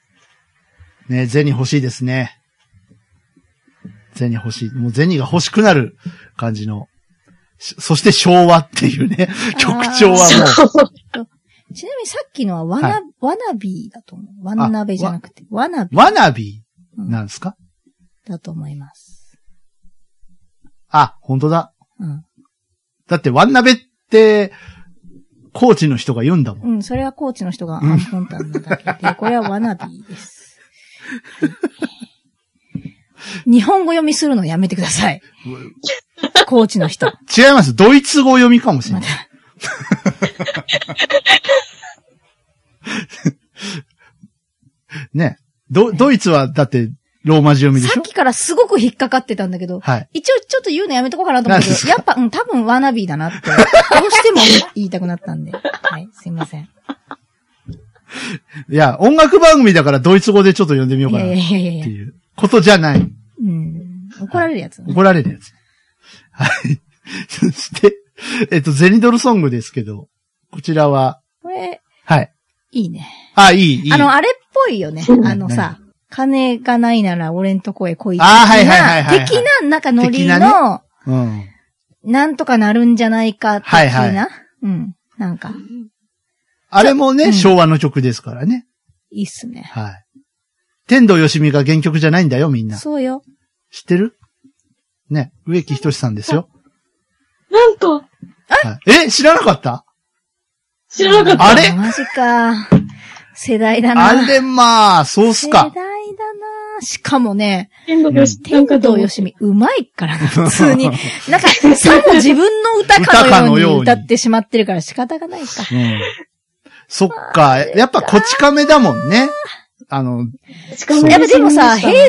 S1: ね、ゼニ欲しいですね。ゼニ欲しい。もうゼニが欲しくなる感じの。しそして昭和っていうね、曲調はもう、
S3: ちなみにさっきのはワナ、
S1: は
S3: ワナビーだと思う。ワナベじゃなくて、ワナビ
S1: ワナビ
S3: うん
S1: ーなんですか、
S3: だと思います。
S1: あ、本当だ。
S3: うん。
S1: だってワンナベって、コーチの人が言うんだもん。
S3: うん、それはコーチの人がアンポンタンなだけで、これはワナビーです。日本語読みするのやめてください。コーチの人。
S1: 違います。ドイツ語読みかもしれない。ね。ド、ドイツはだってローマ字読みでしょ？
S3: さっきからすごく引っかかってたんだけど、
S1: はい。
S3: 一応ちょっと言うのやめとこうかなと思ったけど、やっぱ、うん、多分ワナビーだなって、どうしても言いたくなったんで。はい、すいません。
S1: いや、音楽番組だからドイツ語でちょっと読んでみようかない
S3: やいやいやいや
S1: って。いうことじゃない。
S3: うん。怒られるやつ、ね。
S1: 怒られるやつ。はい。そして、えっと、ゼニドルソングですけど、こちらは、
S3: これ、
S1: はい。
S3: いいね。
S1: あ、いい、いい。
S3: あの、あれっぽいよね。
S2: うん
S3: あのさ、金がないなら俺んとこへ来い的
S1: あーはいはいはいはいはい
S3: 的な、なんかノリの、
S1: うん。
S3: なんとかなるんじゃないか的な。
S1: はいはい
S3: うん。なんか、
S1: あれもね、
S3: うん
S1: 昭和の曲ですからね。
S3: いいっすね。
S1: はい。天童よしみが原曲じゃないんだよ、みんな。
S3: そうよ。
S1: 知ってる？ね、植木仁さんですよ。
S2: なんと、
S1: はい、え、知らなかった？
S2: 知らなかった。
S1: あれ？
S3: マジか。世代だな。
S1: あれ、まあ、そうっす
S3: 世
S1: か
S3: 代。だな。しかもね、
S2: 天童よし、な
S3: 天童よしみ、うまいからな、[laughs] 普通に。なんか、さも自分の歌
S1: 歌
S3: かの
S1: ように
S3: 歌ってしまってるから仕方がないか。
S1: うん。そっか。やっぱこち亀だもんね。あの、
S2: しかも
S3: やっぱでもさ、平成に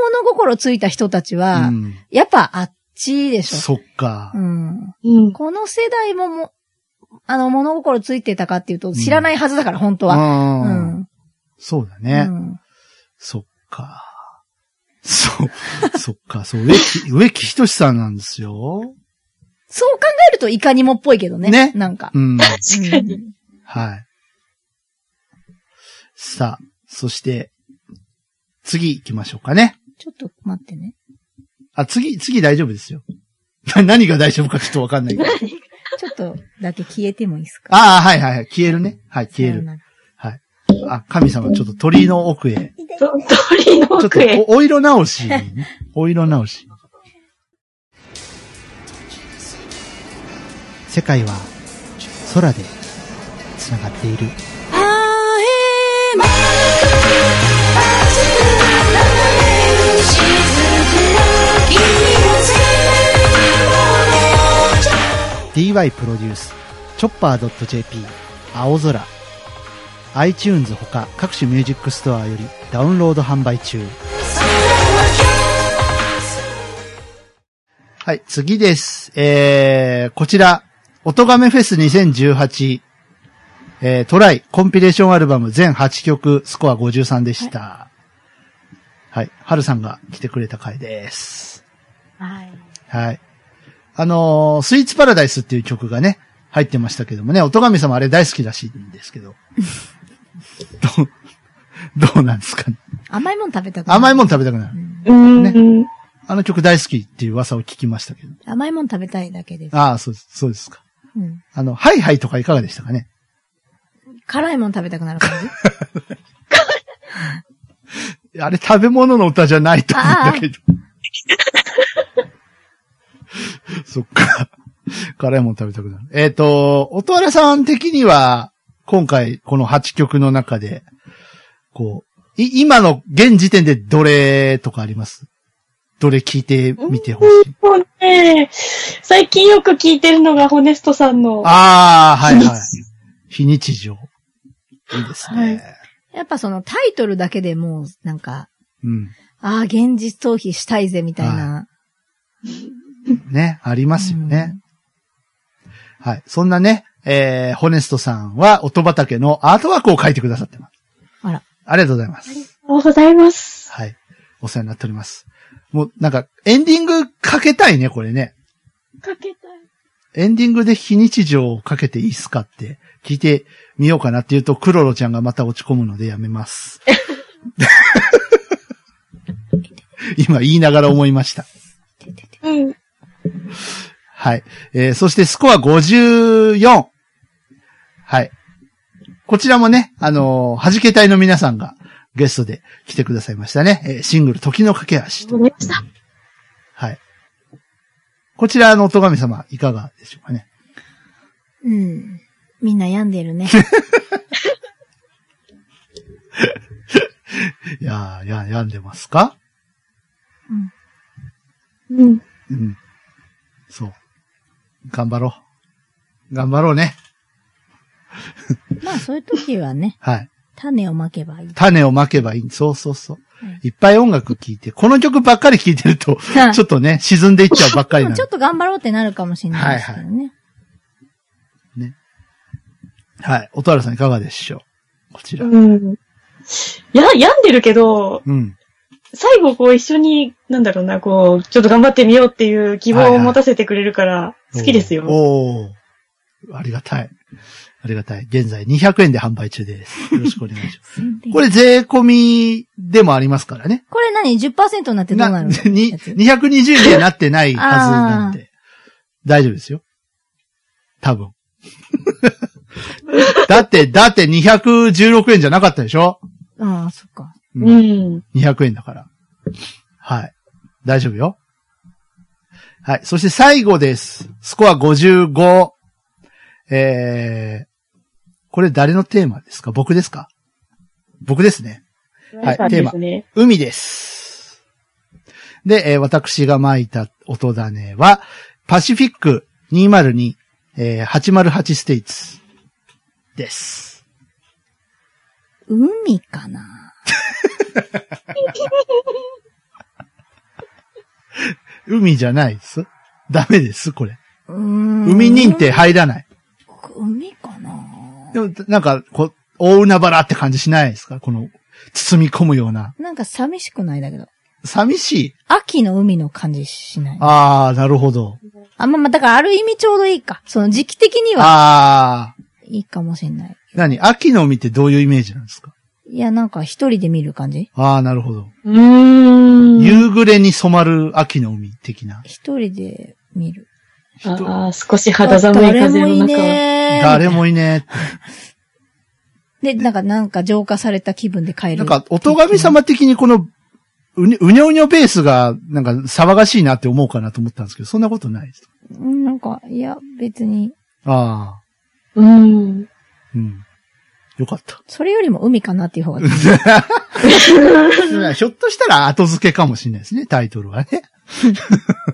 S3: 物心ついた人たち
S1: う
S3: は、
S1: ん。
S3: やっぱあっちでしょ。
S1: そっか
S3: う。ん。
S2: うん。
S3: この世代もも、あの、物心ついてたかっていうと、知らないはずだから、本当は。
S1: う。
S3: うんん。
S1: そうだね。
S3: うん
S1: そっか。そう。[laughs] そっか。そう。植木、植木仁さんなんですよ。
S3: そう考えるといかにもっぽいけどね。
S1: ね
S3: なんか。
S1: うん。
S2: 確かに。
S3: うん
S1: はい。さあ、そして、次行きましょうかね。
S3: ちょっと待ってね。
S1: あ、次、次大丈夫ですよ。な [laughs] 何が大丈夫かちょっとわかんないけど。[laughs]
S3: ちょっとだけ消えてもいいですか？
S1: ああ、はいはいはい。消えるね。はい、消える。はい。あ、神様、ちょっと鳥居の奥へ。
S2: 鳥の
S1: ちょっとお色直し、ね。[laughs] お色直し。世界は空で繋がっている。DY プロデュース、チョッパー .jp、青空、iTunes ほか各種ミュージックストアよりダウンロード販売中。はい、次です。えー、こちら、音亀フェス2018、えー、トライ、コンピレーションアルバム全8曲、スコア53でした。はい、はるさんが来てくれた回です。
S3: はい。
S1: はい。あのースイーツパラダイスっていう曲がね、入ってましたけどもね、音神様あれ大好きらしいんですけど。[laughs] どう、どうなんですかね。
S3: 甘いもん食べたくなる
S1: 甘いもん食べたくなる。
S2: うん。
S1: ねあの曲大好きっていう噂を聞きましたけど。
S3: 甘いもん食べたいだけです。
S1: ああ、そうです、そうですか。
S3: うん。
S1: あの、ハイハイとかいかがでしたかね
S3: 辛いもん食べたくなる感じ？[laughs]
S1: あれ食べ物の歌じゃないと思うんだけど。[laughs] そっか。辛いもん食べたくなる。えっ、と、音原さん的には、今回この8曲の中で、こう、い、今の現時点でどれとかあります？どれ聞いてみてほしい？
S2: もうね、最近よく聞いてるのがホネストさんの。
S1: ああ、はいはい。非日常。いいですね。
S2: はい
S3: やっぱそのタイトルだけでもう、なんか、
S1: うん。
S3: ああ、現実逃避したいぜ、みたいな。
S1: ね、ありますよね。はい。そんなね、えー、ホネストさんは音畑のアートワークを書いてくださってます。
S3: あら。
S1: ありがとうございます。
S2: ありがとうございます。
S1: はい。お世話になっております。もう、なんか、エンディングかけたいね、これね。
S2: かけたい。
S1: エンディングで非日常をかけていいっすかって聞いてみようかなって言うと、クロロちゃんがまた落ち込むのでやめます。[laughs] 今言いながら思いました。
S2: うん。
S1: はい。えー、そしてスコア54。はい。こちらもね、あのー、弾け隊の皆さんがゲストで来てくださいましたね。えーシングル、時の架け橋と。
S2: わかりました。
S1: はい。こちらの音神様、いかがでしょうかね？
S3: うん。みんな病んでるね。[laughs]
S1: いやー、や、病んでますか？
S2: うん。
S1: うん。そう。頑張ろう。頑張ろうね。
S3: まあそういう時はね、[laughs]
S1: はい。
S3: 種をまけばいい。
S1: 種をまけばいい。そうそうそう。
S3: はい
S1: いっぱい音楽聴いて、この曲ばっかり聴いてると、
S3: はい
S1: ちょっとね、沈んでいっちゃうばっかりな
S3: もちょっ。と頑張ろうってなるかもしれないですけどね。
S1: はい。音原さんいかがでしょう？こちら。
S2: うん。いや、病んでるけど、
S1: うん。
S2: 最後こう一緒に、なんだろうな、こう、ちょっと頑張ってみようっていう希望を持たせてくれるから、好きですよ。
S1: おー。おーありがたい。ありがたい。現在200円で販売中です。よろしくお願いします。[laughs] これ税込みでもありますからね。
S3: これ何 ?10% になってどうなる？の
S1: に
S3: やつ
S1: ？220円にはなってないはずなんで。[laughs] 大丈夫ですよ。多分。[laughs] だって、だって216円じゃなかったでしょ？
S3: ああ、そっか。
S1: う。
S2: うんん。
S1: 200円だから。はい。大丈夫よ。はい。そして最後です。スコア55。えー、これ誰のテーマですか？僕ですか？僕ですね。はい
S2: そうですね。
S1: 海です。で、えー私が巻いた音種は、パシフィック202、えー808ステイツです。
S3: 海かな？
S1: 海じゃないです。ダメです、これ。海認定入らない。
S3: 海かな？
S1: でも、なんか、こう、大海原って感じしないですか？この、包み込むような。
S3: なんか寂しくないだけど。
S1: 寂しい？
S3: 秋の海の感じしない。
S1: あー、なるほど。
S3: あ、まあまあ、だからある意味ちょうどいいか。その時期的には
S1: あ
S3: いいかもしれない。
S1: ー、何？秋の海ってどういうイメージなんですか？
S3: いや、なんか一人で見る感じ？
S1: あー、なるほど。
S2: うーん。
S1: 夕暮れに染まる秋の海的な。
S3: 一人で見る。
S1: 人
S2: ああ、少し肌寒い風の
S3: 誰もい
S2: 中。
S3: ねー
S1: 誰もいね [laughs]
S3: で、なんか、なんか浄化された気分で帰
S1: え。
S3: る。
S1: なんか、お神様的にこの、うに、うにょうにょベースが、なんか、騒がしいなって思うかなと思ったんですけど、そんなことないです。
S3: うんなんか、いや、別に、
S1: ああ、
S2: うん。
S1: うん。よかった。
S3: それよりも海かなっていう方が。[laughs]
S1: ひょっとしたら後付けかもしれないですね、タイトルはね。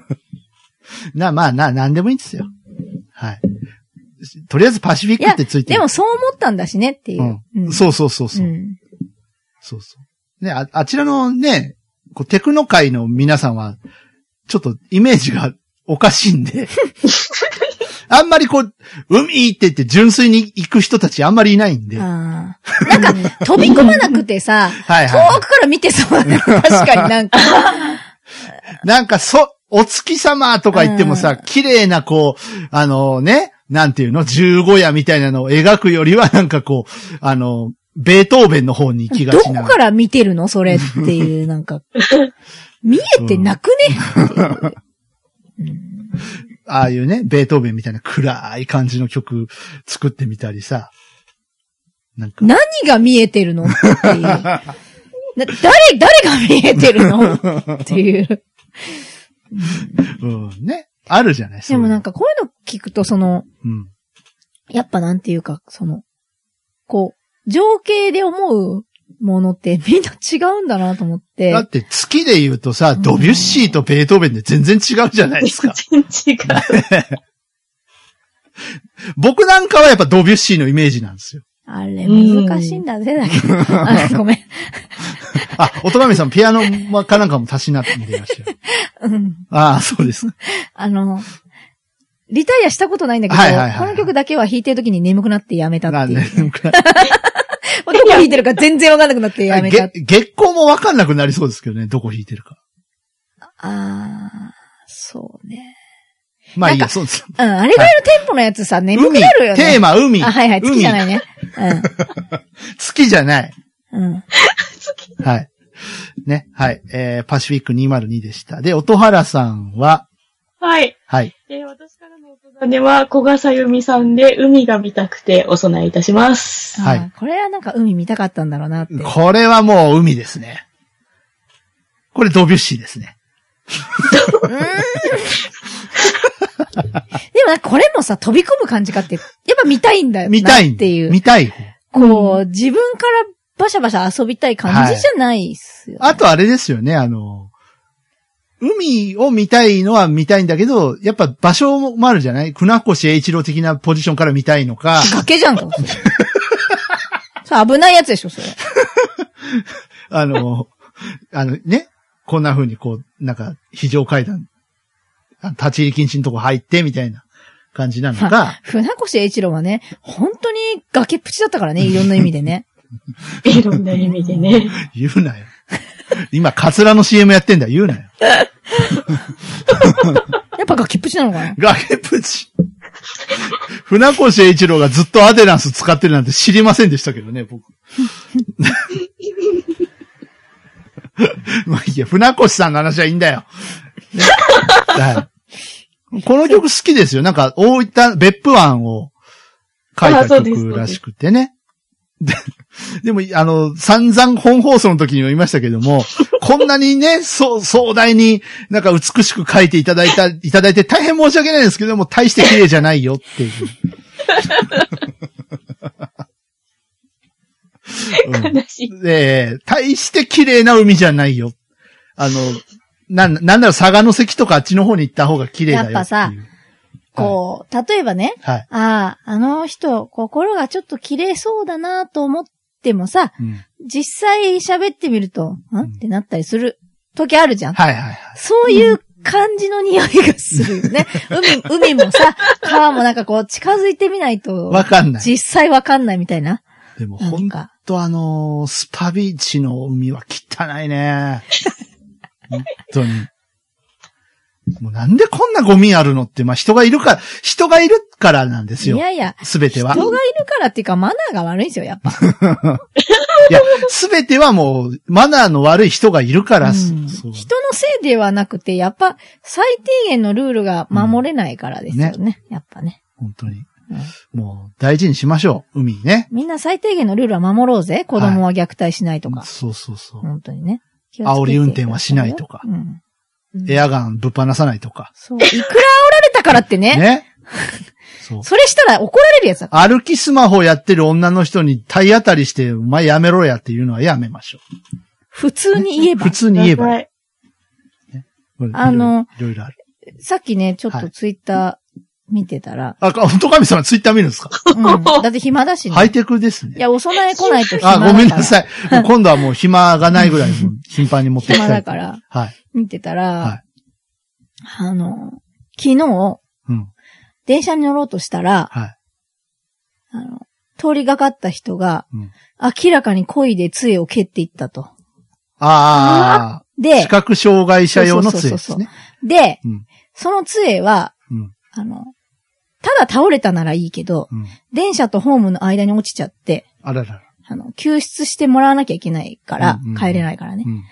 S1: [laughs] な、まあ、な、なんでもいいんですよ。はい。とりあえずパシフィックってついてる
S3: でもそう思ったんだしねっていう。
S1: うん。そうそうそうそう。
S3: うん
S1: そうそう。ね、あ、あちらのね、こうテクノ界の皆さんは、ちょっとイメージがおかしいんで、[laughs] あんまりこう、海って言って純粋に行く人たちあんまりいないんで。
S3: なんか、飛び込まなくてさ、
S1: いはい。
S3: 遠くから見てそうだね。確かになんか。[laughs]
S1: なんか、そ、お月様とか言ってもさ、
S3: うん
S1: 綺麗なこう、あのね、なんていうの、十五夜みたいなのを描くよりは、なんかこう、あの、ベートーベンの方に行きが
S3: ど
S1: ちな。
S3: こから見てるのそれっていう、なんか。[laughs] 見えてなくね、[laughs] うん
S1: ああいうね、ベートーベンみたいな暗い感じの曲作ってみたりさ。なんか、
S3: 何が見えてるの？っていう。[laughs] な誰、誰が見えてるの？っていう。[laughs]
S1: うん、ね。あるじゃない
S3: でもなん
S1: か。
S3: かこういうの聞くと、その、
S1: うん。
S3: やっぱなんていうか、その、こう、情景で思うものってみんな違うんだなと思って。
S1: だって月で言うとさ、ドビュッシーとベートーベンで全然違うじゃないですか。
S2: 全然違う。
S1: 僕なんかはやっぱドビュッシーのイメージなんですよ。
S3: あれ難しいんだぜ、だけど。あごめん。
S1: あ、音亀さんピアノかなんかも足しなっていらっしゃる。
S3: うん。
S1: ああ、そうです。
S3: あの、リタイアしたことないんだけど、
S1: はいはいはい
S3: この曲だけは弾いてる時に眠くなってやめたっていう。
S1: なんで、
S3: どこ弾いてるか全然わかんなくなってやめた。
S1: げ月光もわかんなくなりそうですけどね、どこ弾いてるか。
S3: ああ、そうね。
S1: まあいいや、そうです。
S3: うん、あれぐらいのテンポのやつさ、眠くなるよね。
S1: テーマ、海。
S3: あ、はいはい、月じゃない
S1: ね。
S3: ね。[laughs]
S1: 月じゃない。
S3: うん。うん。
S1: はい。ね、はい。えー、パシフィック202でした。で、音原さんは、
S2: はい。
S1: はい。
S2: えー私からの音種は、小笠由美さんで、海が見たくてお供えいたします。
S1: はい
S3: あーこれはなんか海見たかったんだろうなって。
S1: これはもう海ですね。これドビュッシーですね。
S3: うーんでもなんかこれもさ、飛び込む感じかって、やっぱ見たいんだよな
S1: 見たい。
S3: っていう。
S1: 見たい。
S3: こう、自分からバシャバシャ遊びたい感じじゃないっすよ、ね
S1: あとあれですよね、あの、海を見たいのは見たいんだけど、やっぱ場所もあるじゃない？船越英一郎的なポジションから見たいのか、
S3: 崖じゃんか。それ危ないやつでしょ、それ。[laughs]
S1: あの、あのね、こんな風にこう、なんか、非常階段、あ立ち入り禁止のとこ入って、みたいな感じなのか、
S3: 船越英一郎はね、本当に崖っぷちだったからね、いろんな意味でね。[laughs] [laughs]
S2: いろんな意味でね。
S1: 言うなよ。[laughs] 今、カツラの CM やってんだ、言うなよ。[laughs]
S3: やっぱ崖っぷちなのかな？
S1: 崖っぷち。船越英一郎がずっとアデランス使ってるなんて知りませんでしたけどね、僕。[laughs] まあいいや、船越さんの話はいいんだよ。ねはい、この曲好きですよ。なんか、大分、別府湾を書いた曲らしくてね。で [laughs] でも、あの、散々本放送の時にも言いましたけども、[laughs] こんなにね、そう、壮大になんか美しく書いていただいた、いただいて大変申し訳ないですけども、大して綺麗じゃないよっていう。[laughs] うん
S2: 悲しい。
S1: で、大して綺麗な海じゃないよ。あの、なん、なんだろう、佐賀の関とかあっちの方に行った方が綺麗だよっていう。
S3: やっぱさこう、例えばね、
S1: はい。
S3: ああ、あの人、心がちょっと綺麗そうだなと思ってもさ、
S1: うん。
S3: 実際喋ってみると、ん？ってなったりする時あるじゃん。
S1: はいはいはい。
S3: そういう感じの匂いがするよね。海、海もさ、川もなんかこう近づいてみないと、
S1: わかんない。
S3: 実際わかんないみたいな。
S1: でもほん。とあのースパビーチの海は汚いね。[laughs] 本当に。もうなんでこんなゴミあるのって、まあ人がいるから、人がいるからなんですよ。
S3: いやいや、
S1: すべては。
S3: 人がいるからっていうかマナーが悪いんですよ、やっぱ。[laughs]
S1: いや、すべてはもう、マナーの悪い人がいるから、
S3: うん人のせいではなくて、やっぱ最低限のルールが守れないからですよね。やっぱね。
S1: 本当に。もう、大事にしましょう。海ね。
S3: みんな最低限のルールは守ろうぜ。子供は虐待しないとか。
S1: そうそうそう。
S3: 本当にね。
S1: 煽り運転はしないとか
S3: うん。
S1: エアガンぶっ放さないとか。
S3: そう。いくら煽られたからってね。
S1: ね？[laughs] そう。
S3: それしたら怒られるやつだ。
S1: 歩きスマホやってる女の人に体当たりして、お前やめろやっていうのはやめましょ
S3: 普通に言え
S1: う。
S3: ば
S1: 普。通に言えば
S3: あの、
S1: いろいろある。
S3: さっきね、ちょっ
S1: はい
S3: とツイッター見てたら、
S1: あ、か本神様ツイッター見るんですか？
S3: うん。だって暇だしね。
S1: ハイテクですね。
S3: いや、お供え来ないと暇だ
S1: あ、
S3: から。
S1: ごめんなさい。今度はもう暇がないぐらい頻繁に持ってき
S3: 暇
S1: たい。
S3: だから、
S1: はい。
S3: 見てたら、
S1: はい
S3: あの、昨日、
S1: うん。
S3: 電車に乗ろうとしたら、
S1: はい。
S3: あの、通りがかった人が、
S1: うん
S3: 明らかに恋で杖を蹴っていったと。
S1: ああ、
S3: で
S1: 視、覚障害者用の杖で
S3: そうそうそうそう
S1: すね。
S3: で、
S1: うん
S3: その杖は、
S1: うん。
S3: あの、ただ倒れたならいいけど、
S1: うん。
S3: 電車とホームの間に落ちちゃって、
S1: あららら。
S3: あの、救出してもらわなきゃいけないから
S1: うんうん、
S3: 帰れないからね。
S1: うん。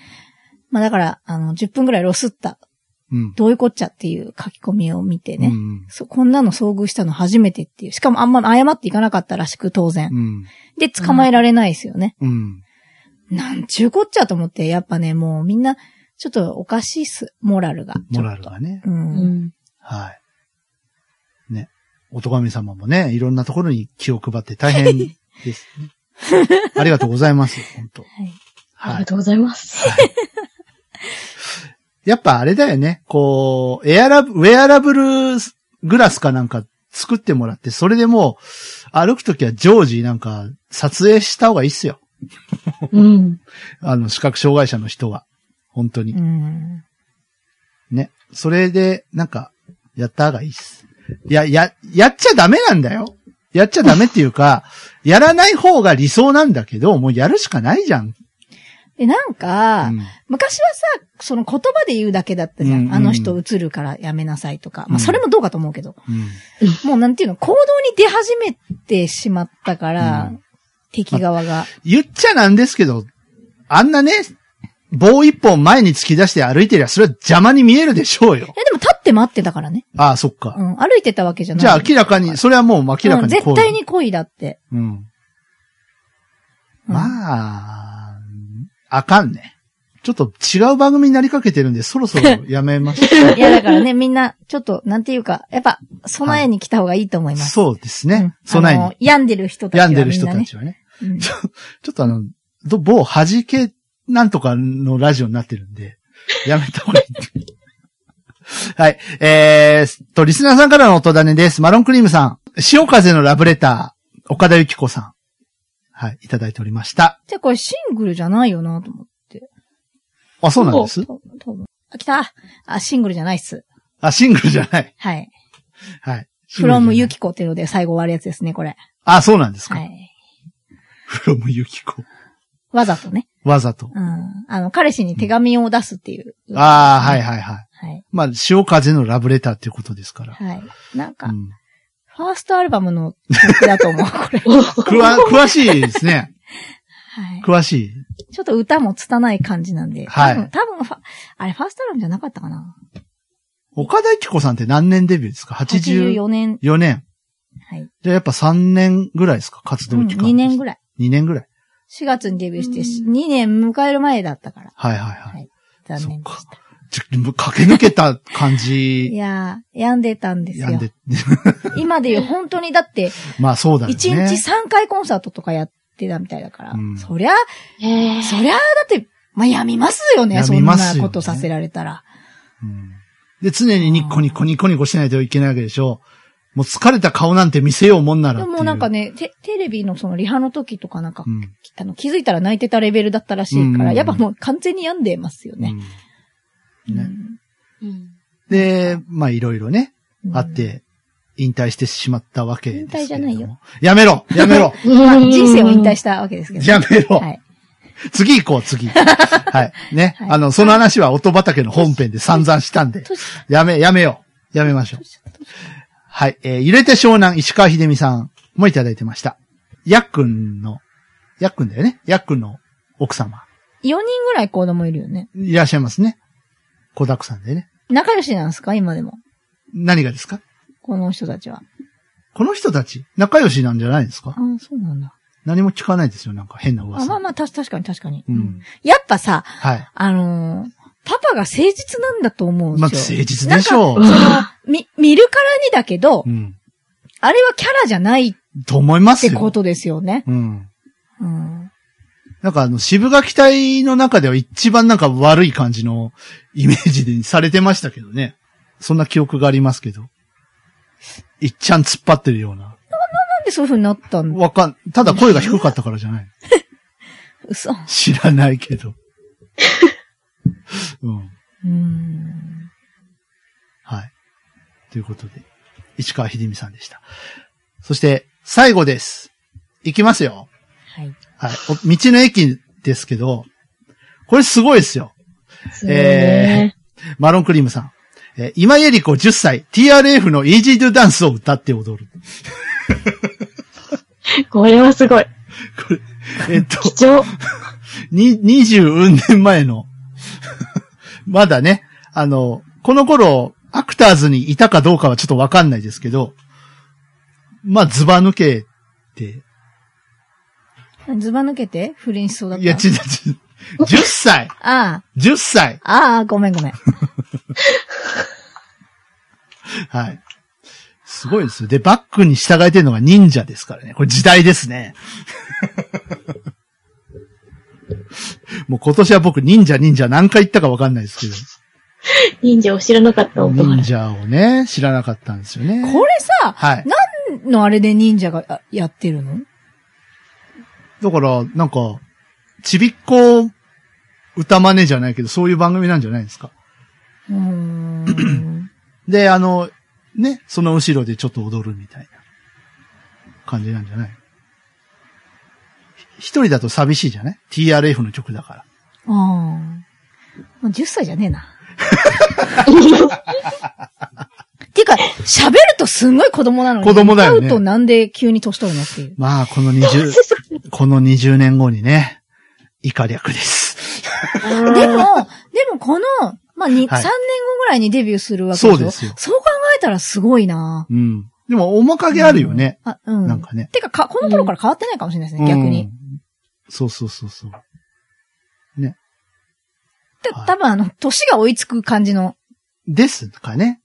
S3: まあだから、あの、10分ぐらいロスった、
S1: うん。
S3: どういうこっちゃっていう書き込みを見てね。
S1: うん。
S3: そうこんなの遭遇したの初めてっていう。しかもあんま謝っていかなかったらしく、当然。
S1: うん。
S3: で、捕まえられないですよね。
S1: うん。
S3: なんちゅうこっちゃと思って、やっぱね、もうみんな、ちょっとおかしいっす。モラルが。
S1: モラルがね。
S3: う。
S2: うんん。
S1: はい。ね。おとがみ様もね、いろんなところに気を配って大変です、ね。ありがとうございます。本当
S3: はい。
S1: はい。
S2: ありがとうございます。
S1: やっぱあれだよね。こう、エアラブ、ウェアラブルグラスかなんか作ってもらって、それでもう、歩くときは常時なんか撮影した方がいいっすよ。
S2: うん。
S1: あの、視覚障害者の人は。本当に。
S3: うん。
S1: ね。それで、なんか、やった方がいいっす。いや、や、やっちゃダメなんだよ。やっちゃダメっていうか、やらない方が理想なんだけど、もうやるしかないじゃん。
S3: で、なんか、
S1: うん
S3: 昔はさ、その言葉で言うだけだったじゃん。
S1: うんうん
S3: あの人映るからやめなさいとか。まあ、
S1: うん
S3: それもどうかと思うけど。
S1: うん
S3: もうなんていうの、行動に出始めてしまったから、
S1: うん
S3: 敵側が。
S1: 言っちゃなんですけど、あんなね、棒一本前に突き出して歩いてりゃ、それは邪魔に見えるでしょうよ。
S3: え、でも立って待ってたからね。
S1: ああ、そっか。
S3: うん、歩いてたわけじゃない。
S1: じゃあ明らかに、それはもう明らか
S3: うん
S1: に
S3: 絶対に恋だって。
S1: うん。
S3: うん
S1: まあ、あかんね。ちょっと違う番組になりかけてるんで、そろそろやめましょ [laughs]
S3: いや、だからね、みんな、ちょっと、なんていうか、やっぱ、備えに来た方がいいと思いうます。
S1: そうですね
S3: うん。
S1: 備えに。
S3: 病んでる人たちはね。
S1: 病んでる人たちはね。
S3: うん
S1: ちょっとあの、ど某弾けなんとかのラジオになってるんで、やめた方がいい。[laughs] はい。えー、と、リスナーさんからの音種です。マロンクリームさん。潮風のラブレター、岡田ゆき子さん。はい、いただいておりました。
S3: じゃあこれシングルじゃないよなと思って。
S1: あ、そうなんです？
S3: あ、来たあ、シングルじゃないっす。
S1: あ、シングルじゃない。
S3: はい。
S1: はい。
S3: from ゆ
S1: き。
S3: きこっていうので最後終わるやつですね、これ。
S1: あ、そうなんですか。
S3: はい。
S1: from ゆき子。
S3: わざとね。
S1: わざと。
S3: うん。あの、彼氏に手紙を出すっていう。
S1: ああ、はいはいはい。
S3: はい。
S1: まあ、潮風のラブレターっていうことですから。
S3: はい。なんか、
S1: うん。
S3: ファーストアルバムの曲だと思う、[laughs] これ。
S1: 詳しいですね。
S3: はい。
S1: 詳しい。
S3: ちょっと歌も拙い感じなんで。
S1: はい
S3: 多分、多分あれ、ファーストアルバムじゃなかったかな。
S1: 岡田ゆき子さんって何年デビューですか ?84
S3: 84年。
S1: 年。
S3: はい。
S1: じゃあやっぱ3年ぐらいですか？活
S3: うん、
S1: 動期間。
S3: 2年ぐらい。
S1: 2年ぐらい。
S3: 4月にデビューして、2年迎える前だったから。
S1: はいはいはい。
S3: はい残念でした。
S1: ちょ駆け抜けた感
S3: い
S1: じ、[laughs]
S3: やー、病んでたんですよ
S1: やん。で、[laughs]
S3: 今で言う本当にだって、[laughs]
S1: まあそうだよね。
S3: 1日3回コンサートとかやってたみたいだから。
S1: うん
S3: そりゃ、そりゃ、だって、まあ、やみますよね。
S1: や
S3: そんなことさせられたら。
S1: うんで、常にニッコニコニコニコしないといけないわけでしょ。もう疲れた顔なんて見せようもんなら。
S3: でもなんかね、テテレビのそのリハの時とかなんか、
S1: うん、
S3: あの気づいたら泣いてたレベルだったらしいから、
S1: うんうんうん
S3: やっぱもう完全に病んでますよね。
S1: うんねで、まあいろいろね、
S3: うん
S1: あって、引退してしまったわけですけ。
S3: 引退じゃないよ。
S1: やめろやめろ
S3: まあ [laughs] 人生を引退したわけですけど。
S1: やめろ、
S3: はい。
S1: 次行こう、次。[laughs] はい。ね。
S3: はい
S1: あの、その話は音畑の本編で散々したんで、
S3: 年
S1: やめ、やめよう。やめましょう。はい。えー揺れて湘南石川秀美さんもいただいてました。やっくんの、やっくんだよね。やっくんの奥様。
S3: 4人ぐらい子供いるよね。
S1: いらっしゃいますね。子だくさんでね。
S3: 仲良しなんですか？今でも。
S1: 何がですか？
S3: この人たちは。
S1: この人たち、仲良しなんじゃないですか？
S3: ああ、そうなんだ。
S1: 何も聞かないですよ。なんか変な
S3: あ
S1: 噂。
S3: まあまあ、たし確かに確かに。
S1: うん
S3: やっぱさ、
S1: はい。
S3: あのーパパが誠実なんだと思うん
S1: まあ、
S3: ですよ。
S1: 誠実でしょう。
S3: その、み、見るからにだけど、
S1: うん。
S3: あれはキャラじゃないっ
S1: と思いますよ。
S3: てことですよね。
S1: うん。
S3: うん。
S1: なんかあの、渋垣隊の中では一番なんか悪い感じのイメージでされてましたけどね。そんな記憶がありますけど。いっちゃん突っ張ってるような。
S3: なんでそういう風になったん
S1: わかん、ただ声が低かったからじゃない。[laughs]
S3: 嘘。
S1: 知らないけど。うん。
S3: うん。
S1: はい。ということで、市川秀美さんでした。そして、最後です。いきますよ。
S3: はい。
S1: はい。お道の駅ですけど、これすごいですよ。
S2: すごいね。
S1: マロンクリームさん。えー今江里子10歳、TRF の Easy to Dance を歌って踊る。[laughs]
S2: これはすごい。
S1: これ、えっと、
S2: 貴重。[laughs]
S1: に、20年前の、[laughs] まだね、あの、この頃、アクターズにいたかどうかはちょっとわかんないですけど、まあ、ズバ抜けて、
S3: ズバ抜けて？不倫しそうだった？
S1: いや、ち、ち、10歳
S3: あ
S1: !10 歳
S3: あ、ああ、ごめんごめん。[laughs]
S1: はい。すごいですよ。で、バックに従えてるのが忍者ですからね。これ時代ですね。[laughs] もう今年は僕忍者忍者何回言ったかわかんないですけど、[laughs]
S2: 忍者を知らなかった音
S1: 忍者をね、知らなかったんですよね。
S3: これさ、
S1: はい。
S3: のあれで忍者があやってるの？
S1: だから、なんか、ちびっこ歌真似じゃないけど、そういう番組なんじゃないですか。
S3: うーん。[clears throat]
S1: で、あの、ね、その後ろでちょっと踊るみたいな感じなんじゃない？ひ一人だと寂しいじゃない ?TRF の曲だから。
S3: ああ、10歳じゃねえな。っていうか、喋るとすんごい子供なのに。
S1: 子供だよね
S3: 歌うとなんで急に年取るのっていう。
S1: まあ、この20、[laughs] この20年後にね、以下略です。[laughs]
S3: でも、でもこの、まあ、に、
S1: はい
S3: 3年後ぐらいにデビューするわけでしょ？
S1: そうですよ
S3: そう考えたらすごいな
S1: うん。でも、面影あるよね。
S3: あ、うん。
S1: なんかね。
S3: てかか、この頃から変わってないかもしれないですね、逆に。
S1: うん。そうそうそうそう。
S3: 多分あの、年が追いつく感じの、
S1: ですかね。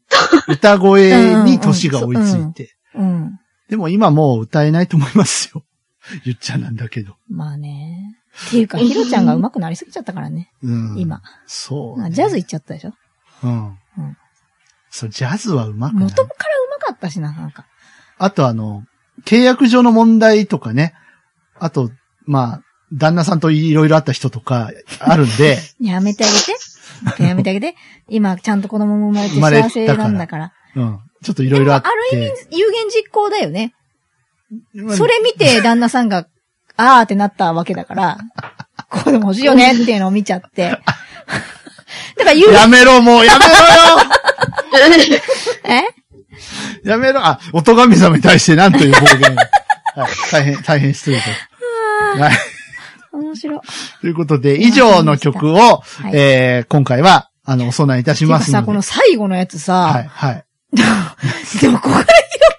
S1: 歌声 [laughs] に年が追いついて。
S3: うん。
S1: でも今もう歌えないと思いますよ。言っちゃなんだけど。
S3: まあね。っていうか、ヒロちゃんが上手くなりすぎちゃったからね。
S1: うん。
S3: 今。
S1: そう、ね。
S3: ジャズ行っちゃったでしょ？
S1: うん。
S3: うん
S1: そう、ジャズはうまくない。
S3: 元から上手かったしな、なんか。
S1: あとあの、契約上の問題とかね。あと、まあ、旦那さんといろいろあった人とかあるんで、[laughs]
S3: やめてあげて。やめてあげて。今、ちゃんと子供も生まれて幸
S1: から
S3: せなんだから。
S1: うん。ちょっといろいろあって。
S3: ある意味、有言実行だよね。
S1: まあ
S3: それ見て旦那さんが、あーってなったわけだから、子供欲しいよねっていうのを見ちゃって。[laughs] だから有
S1: やめろ、もうやめろよ [laughs]
S3: え？
S1: やめろあ、音神様に対して何という暴言を。はい、大変、大変失礼と。はい。
S3: 面白い。
S1: ということで、以上の曲を、
S3: い
S1: えー、今回は、あの、お供えいたしてますの
S3: かさ、
S1: で。
S3: この最後のやつさ、
S1: はい、はい。
S3: でもここから拾っ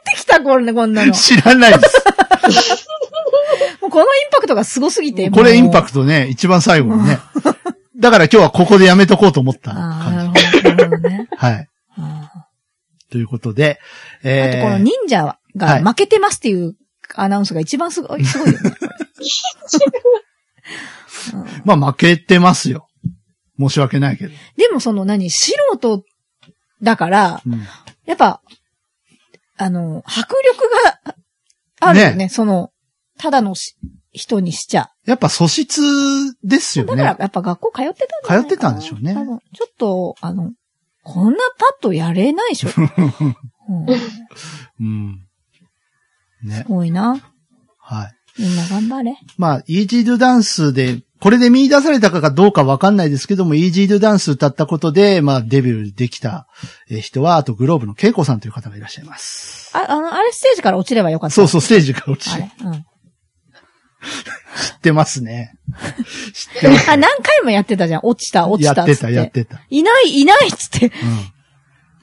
S3: てきたこれこんなの。
S1: 知らないです。[laughs]
S3: もうこのインパクトがすごすぎて。
S1: これインパ
S3: ク
S1: クトね、一番最後にね。だから今日はここでやめとこうと思った
S3: ああ、
S1: 感
S3: な
S1: じ。
S3: るほど、なるほどね。
S1: はい。
S3: あ
S1: ということで、
S3: ー
S1: えー、
S3: あとこの忍者が負けてますっていうアナウンスが一番すごい、すごいよね。[laughs]
S1: まあ負けてますよ。申し訳ないけど。
S3: でもその何、素人だから、
S1: うん
S3: やっぱ、あの、迫力があるよね、その、ただのし人にしちゃ。
S1: やっぱ素質ですよ
S3: だから
S1: ね。
S3: やっぱ学校通ってたんじゃないかな
S1: 通ってたんでしょうね
S3: ちょっと、あの、こんなパッとやれないでしょ。[laughs] うん、
S1: うん。ね
S3: す。ごいな。
S1: はい。
S3: みんな頑張れ。
S1: まあ、イージードゥダンスで、これで見出されたかどうかわかんないですけども、イージードゥダンス歌ったことで、まあ、デビューできたえー人は、あとグローブの恵子さんという方がいらっしゃいます。
S3: あ、あの、あれステージから落ちればよかった。
S1: そうそう、ステージから落ち
S3: れ。うん。
S1: 知ってますね。[laughs] 知ってます。
S3: あ、何回もやってたじゃん。落ちた、落ちたっつって。
S1: やってた、やってた。
S3: いない、いないっつって。
S1: うん。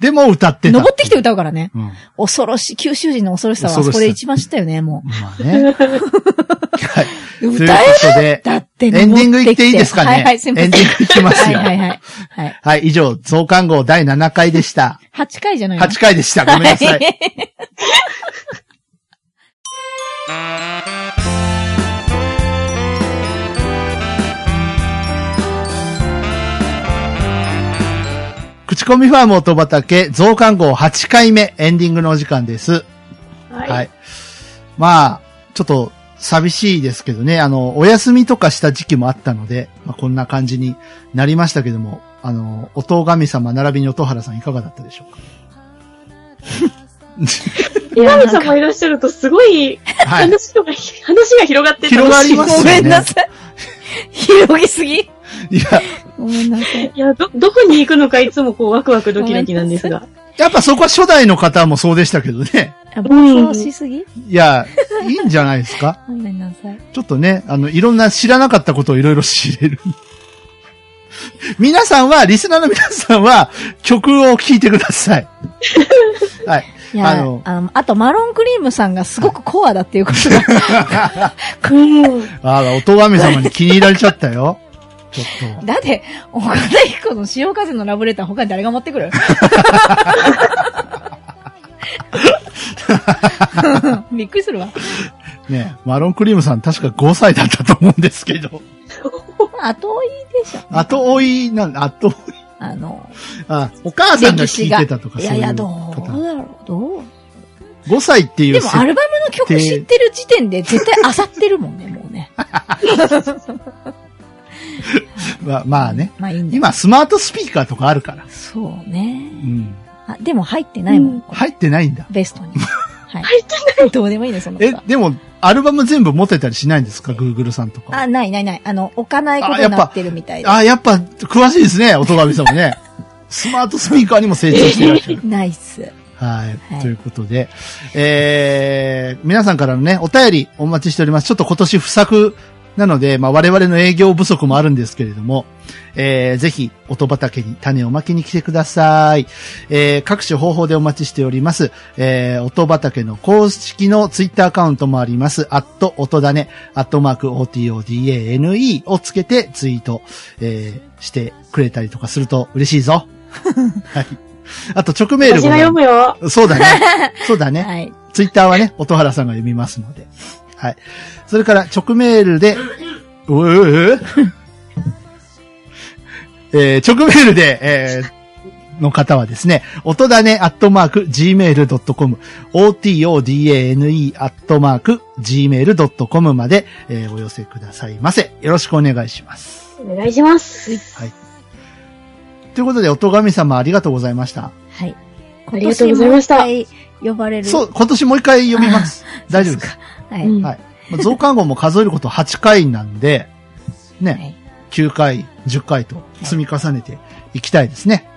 S1: でも歌ってた。
S3: 登ってきて歌うからね。
S1: うん。
S3: 恐ろしい、九州人の恐ろしさは、
S1: 恐ろしさ
S3: そこで一番知ったよね、も
S1: まあね。はい。[laughs]
S3: 歌え
S1: ことで
S3: だって
S1: エンディングいっていいですかね？
S3: はいはい。
S1: エンディングいきますよ
S3: はいはいはい。はい。
S1: はい、以上、増刊号第7回でした。
S3: 8回じゃないの
S1: ？8回でした。ごめんなさい。[laughs] 口コミファーム音畑増刊号8回目エンディングのお時間です。
S2: は
S1: はい。まあ、ちょっと寂しいですけどね、あの、お休みとかした時期もあったので、まあ、こんな感じになりましたけども、あの、音神様並びに音原さんいかがだったでしょうか？
S2: いや、神様いらっしゃるとすごい
S1: はい。
S2: 話が、話が広がって
S1: 広がります
S3: ごめんなさい。広げすぎ。
S1: いや、
S3: ごめんなさい。
S2: いや、ど、どこに行くのかいつもこうワクワクドキドキなんですが。
S1: やっぱそこは初代の方もそうでしたけどね。
S3: あ暴走しすぎ？
S1: いや、いいんじゃないですか [laughs]
S3: ごめんなさい。
S1: ちょっとね、あの、いろんな知らなかったことをいろいろ知れる。皆さんは、リスナーの皆さんは、曲を聴いてください。はい。
S3: いや、
S1: あ
S3: あ
S1: の
S3: の、あと、マロンクリームさんがすごくコアだっていうことが。[laughs]
S2: うん。
S1: あら、音神様に気に入られちゃったよ。ちょっと。
S3: だって、岡田彦の潮風のラブレター他に誰が持ってくる？[laughs] びっくりするわ。
S1: ね、マロンクリームさん確か5歳だったと思うんですけど。
S3: 後追いでしょ。
S1: 後追いなん、後追い。
S3: あの、
S1: あ、お母さんが聴いてたとかそういう
S3: いやいや、どうだろう、どう
S1: ？5歳っていう
S3: でも、アルバムの曲知ってる時点で絶対漁ってるもんね、もうね。[laughs] [laughs]
S1: ままあね。
S3: まあいいんだ。
S1: 今、スマートスピーカーとかあるから。
S3: そうね
S1: う。ん。
S3: あ、でも入ってないもん。これ
S1: 入ってないんだ。
S3: ベストに。はい。[laughs] 入ってないどうでもいいね、その
S1: え
S3: さ、
S1: でも、アルバム全部持ってたりしないんですか ?Google さんとか。
S3: あ、ないないない。あの、置かないことになってるみたいで。
S1: あ、やっぱ、詳しいですね、音神さんもね。[laughs] スマートスピーカーにも成長していらっしゃる。
S3: ナイス。
S1: はい。
S3: はい
S1: ということで、えー、皆さんからのね、お便りお待ちしております。ちょっと今年不作なので、まあ我々の営業不足もあるんですけれども、えー、ぜひ、音畑に種をまきに来てください。えー、各種方法でお待ちしております。えー、音畑の公式のツイッターアカウントもあります。アット音だね、アットマーク OTODANE をつけてツイート、えー、してくれたりとかすると嬉しいぞ。[laughs] はい。あと直メール
S2: 私が読むよ。
S1: そうだね。そうだね。[laughs]
S3: はい。
S1: ツイッターはね、音原さんが読みますので。はい。それから直メールで、おいおいおいえー直メールで、えーの方はですね、音だねアットマーク gmail.com、otodane アットマーク gmail.com まで、えーお寄せくださいませ。よろしくお願いします。
S2: お願いします。
S1: ということで、音神様ありがとうございました。
S3: はい。
S2: ありがとうございました
S3: 今年もう一回呼ばれる。
S1: そう、今年もう一回読みます。[laughs] 大丈夫です。
S3: はい。
S2: うん
S1: はい。まあ増刊号も数えること8回なんで、ね、
S3: はい
S1: 9回、10回と積み重ねていきたいですね。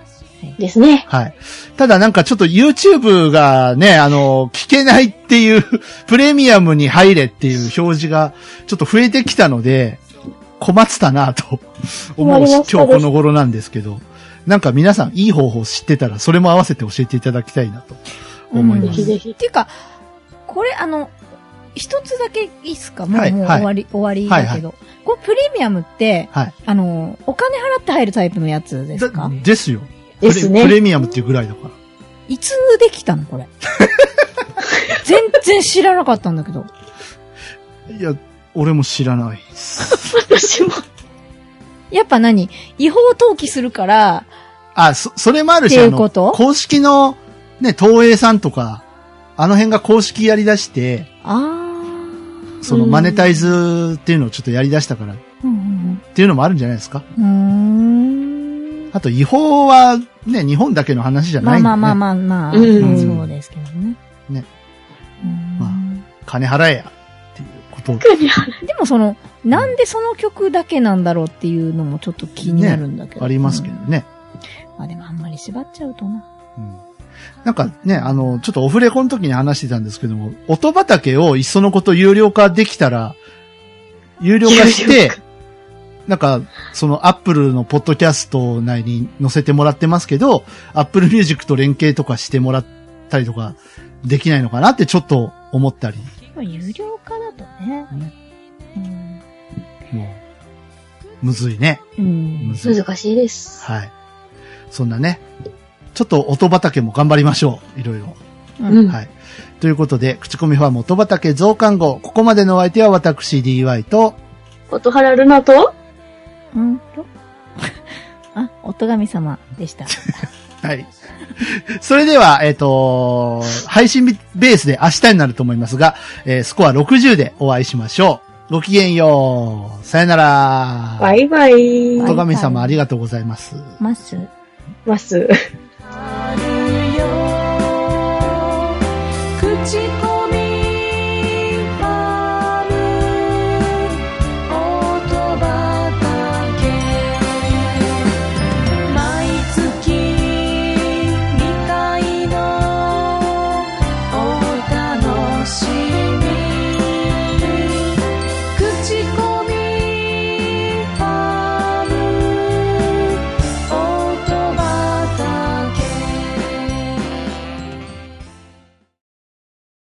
S2: ですね。
S1: はい。ただなんかちょっと YouTube がね、あの、聞けないっていう、[laughs] プレミアムに入れっていう表示がちょっと増えてきたので、困ってたなと思う今日この頃なんですけど、なんか皆さんいい方法知ってたらそれも合わせて教えていただきたいなと思い
S3: うん
S1: ます。
S2: ぜひぜひ
S3: っ。ていうか、これあの、一つだけいいっすか？もう、
S1: はいはい
S3: もう終わり、終わりだけど。これプレミアムって、
S1: はい。
S3: あの、お金払って入るタイプのやつですか？
S1: だですよ。
S2: ですね
S1: プレミアムっていうぐらいだから。
S3: いつできたのこれ？[laughs] 全然知らなかったんだけど。
S1: いや、俺も知らないです。
S2: 私も。
S3: やっぱ何？違法登記するから、
S1: あ、そ、それもあるし、
S3: ってい
S1: あの、
S3: うこと？
S1: 公式の、ね、東映さんとか、あの辺が公式やり出して、
S3: あ
S1: その
S2: うん
S1: マネタイズっていうのをちょっとやり出したから、っていうのもあるんじゃないですか。あと、違法は、ね、日本だけの話じゃないんで、ね。
S3: まあまあまあまあまあ、
S2: うん
S3: そうですけどね。
S1: ね
S3: うん。
S1: ま金払えや、っていうことを。[laughs]
S3: でもその、なんでその曲だけなんだろうっていうのもちょっと気になるんだけど。
S1: ありますけどね。
S3: うん。まあでもあんまり縛っちゃうとな。
S1: うんなんかね、あの、ちょっとオフレコの時に話してたんですけども、音畑をいっそのこと有料化できたら、有料化して、なんか、その Apple のポッドキャスト内に載せてもらってますけど、 Apple Music と連携とかしてもらったりとか、できないのかなってちょっと思ったり。
S3: まあ有料化だとね。
S1: もう、むずいね。
S3: うん。
S1: むずい。
S2: 難しいです。
S1: はい。そんなね、ちょっと音畑も頑張りましょう。いろいろ。
S3: うん。
S2: うん。
S1: はい。ということで、口コミファーム音畑増刊号。ここまでのお相手は私 DY と、
S2: 音原ルナと、
S3: うんと？あ、音神様でした。[laughs]
S1: はい。それでは、えっ、と、配信ベースで明日になると思いますが、えースコア60でお会いしましょう。ごきげんよう。さよなら。
S2: バイバイ。
S1: 音神様ありがとうございます。
S3: ます。
S2: ます。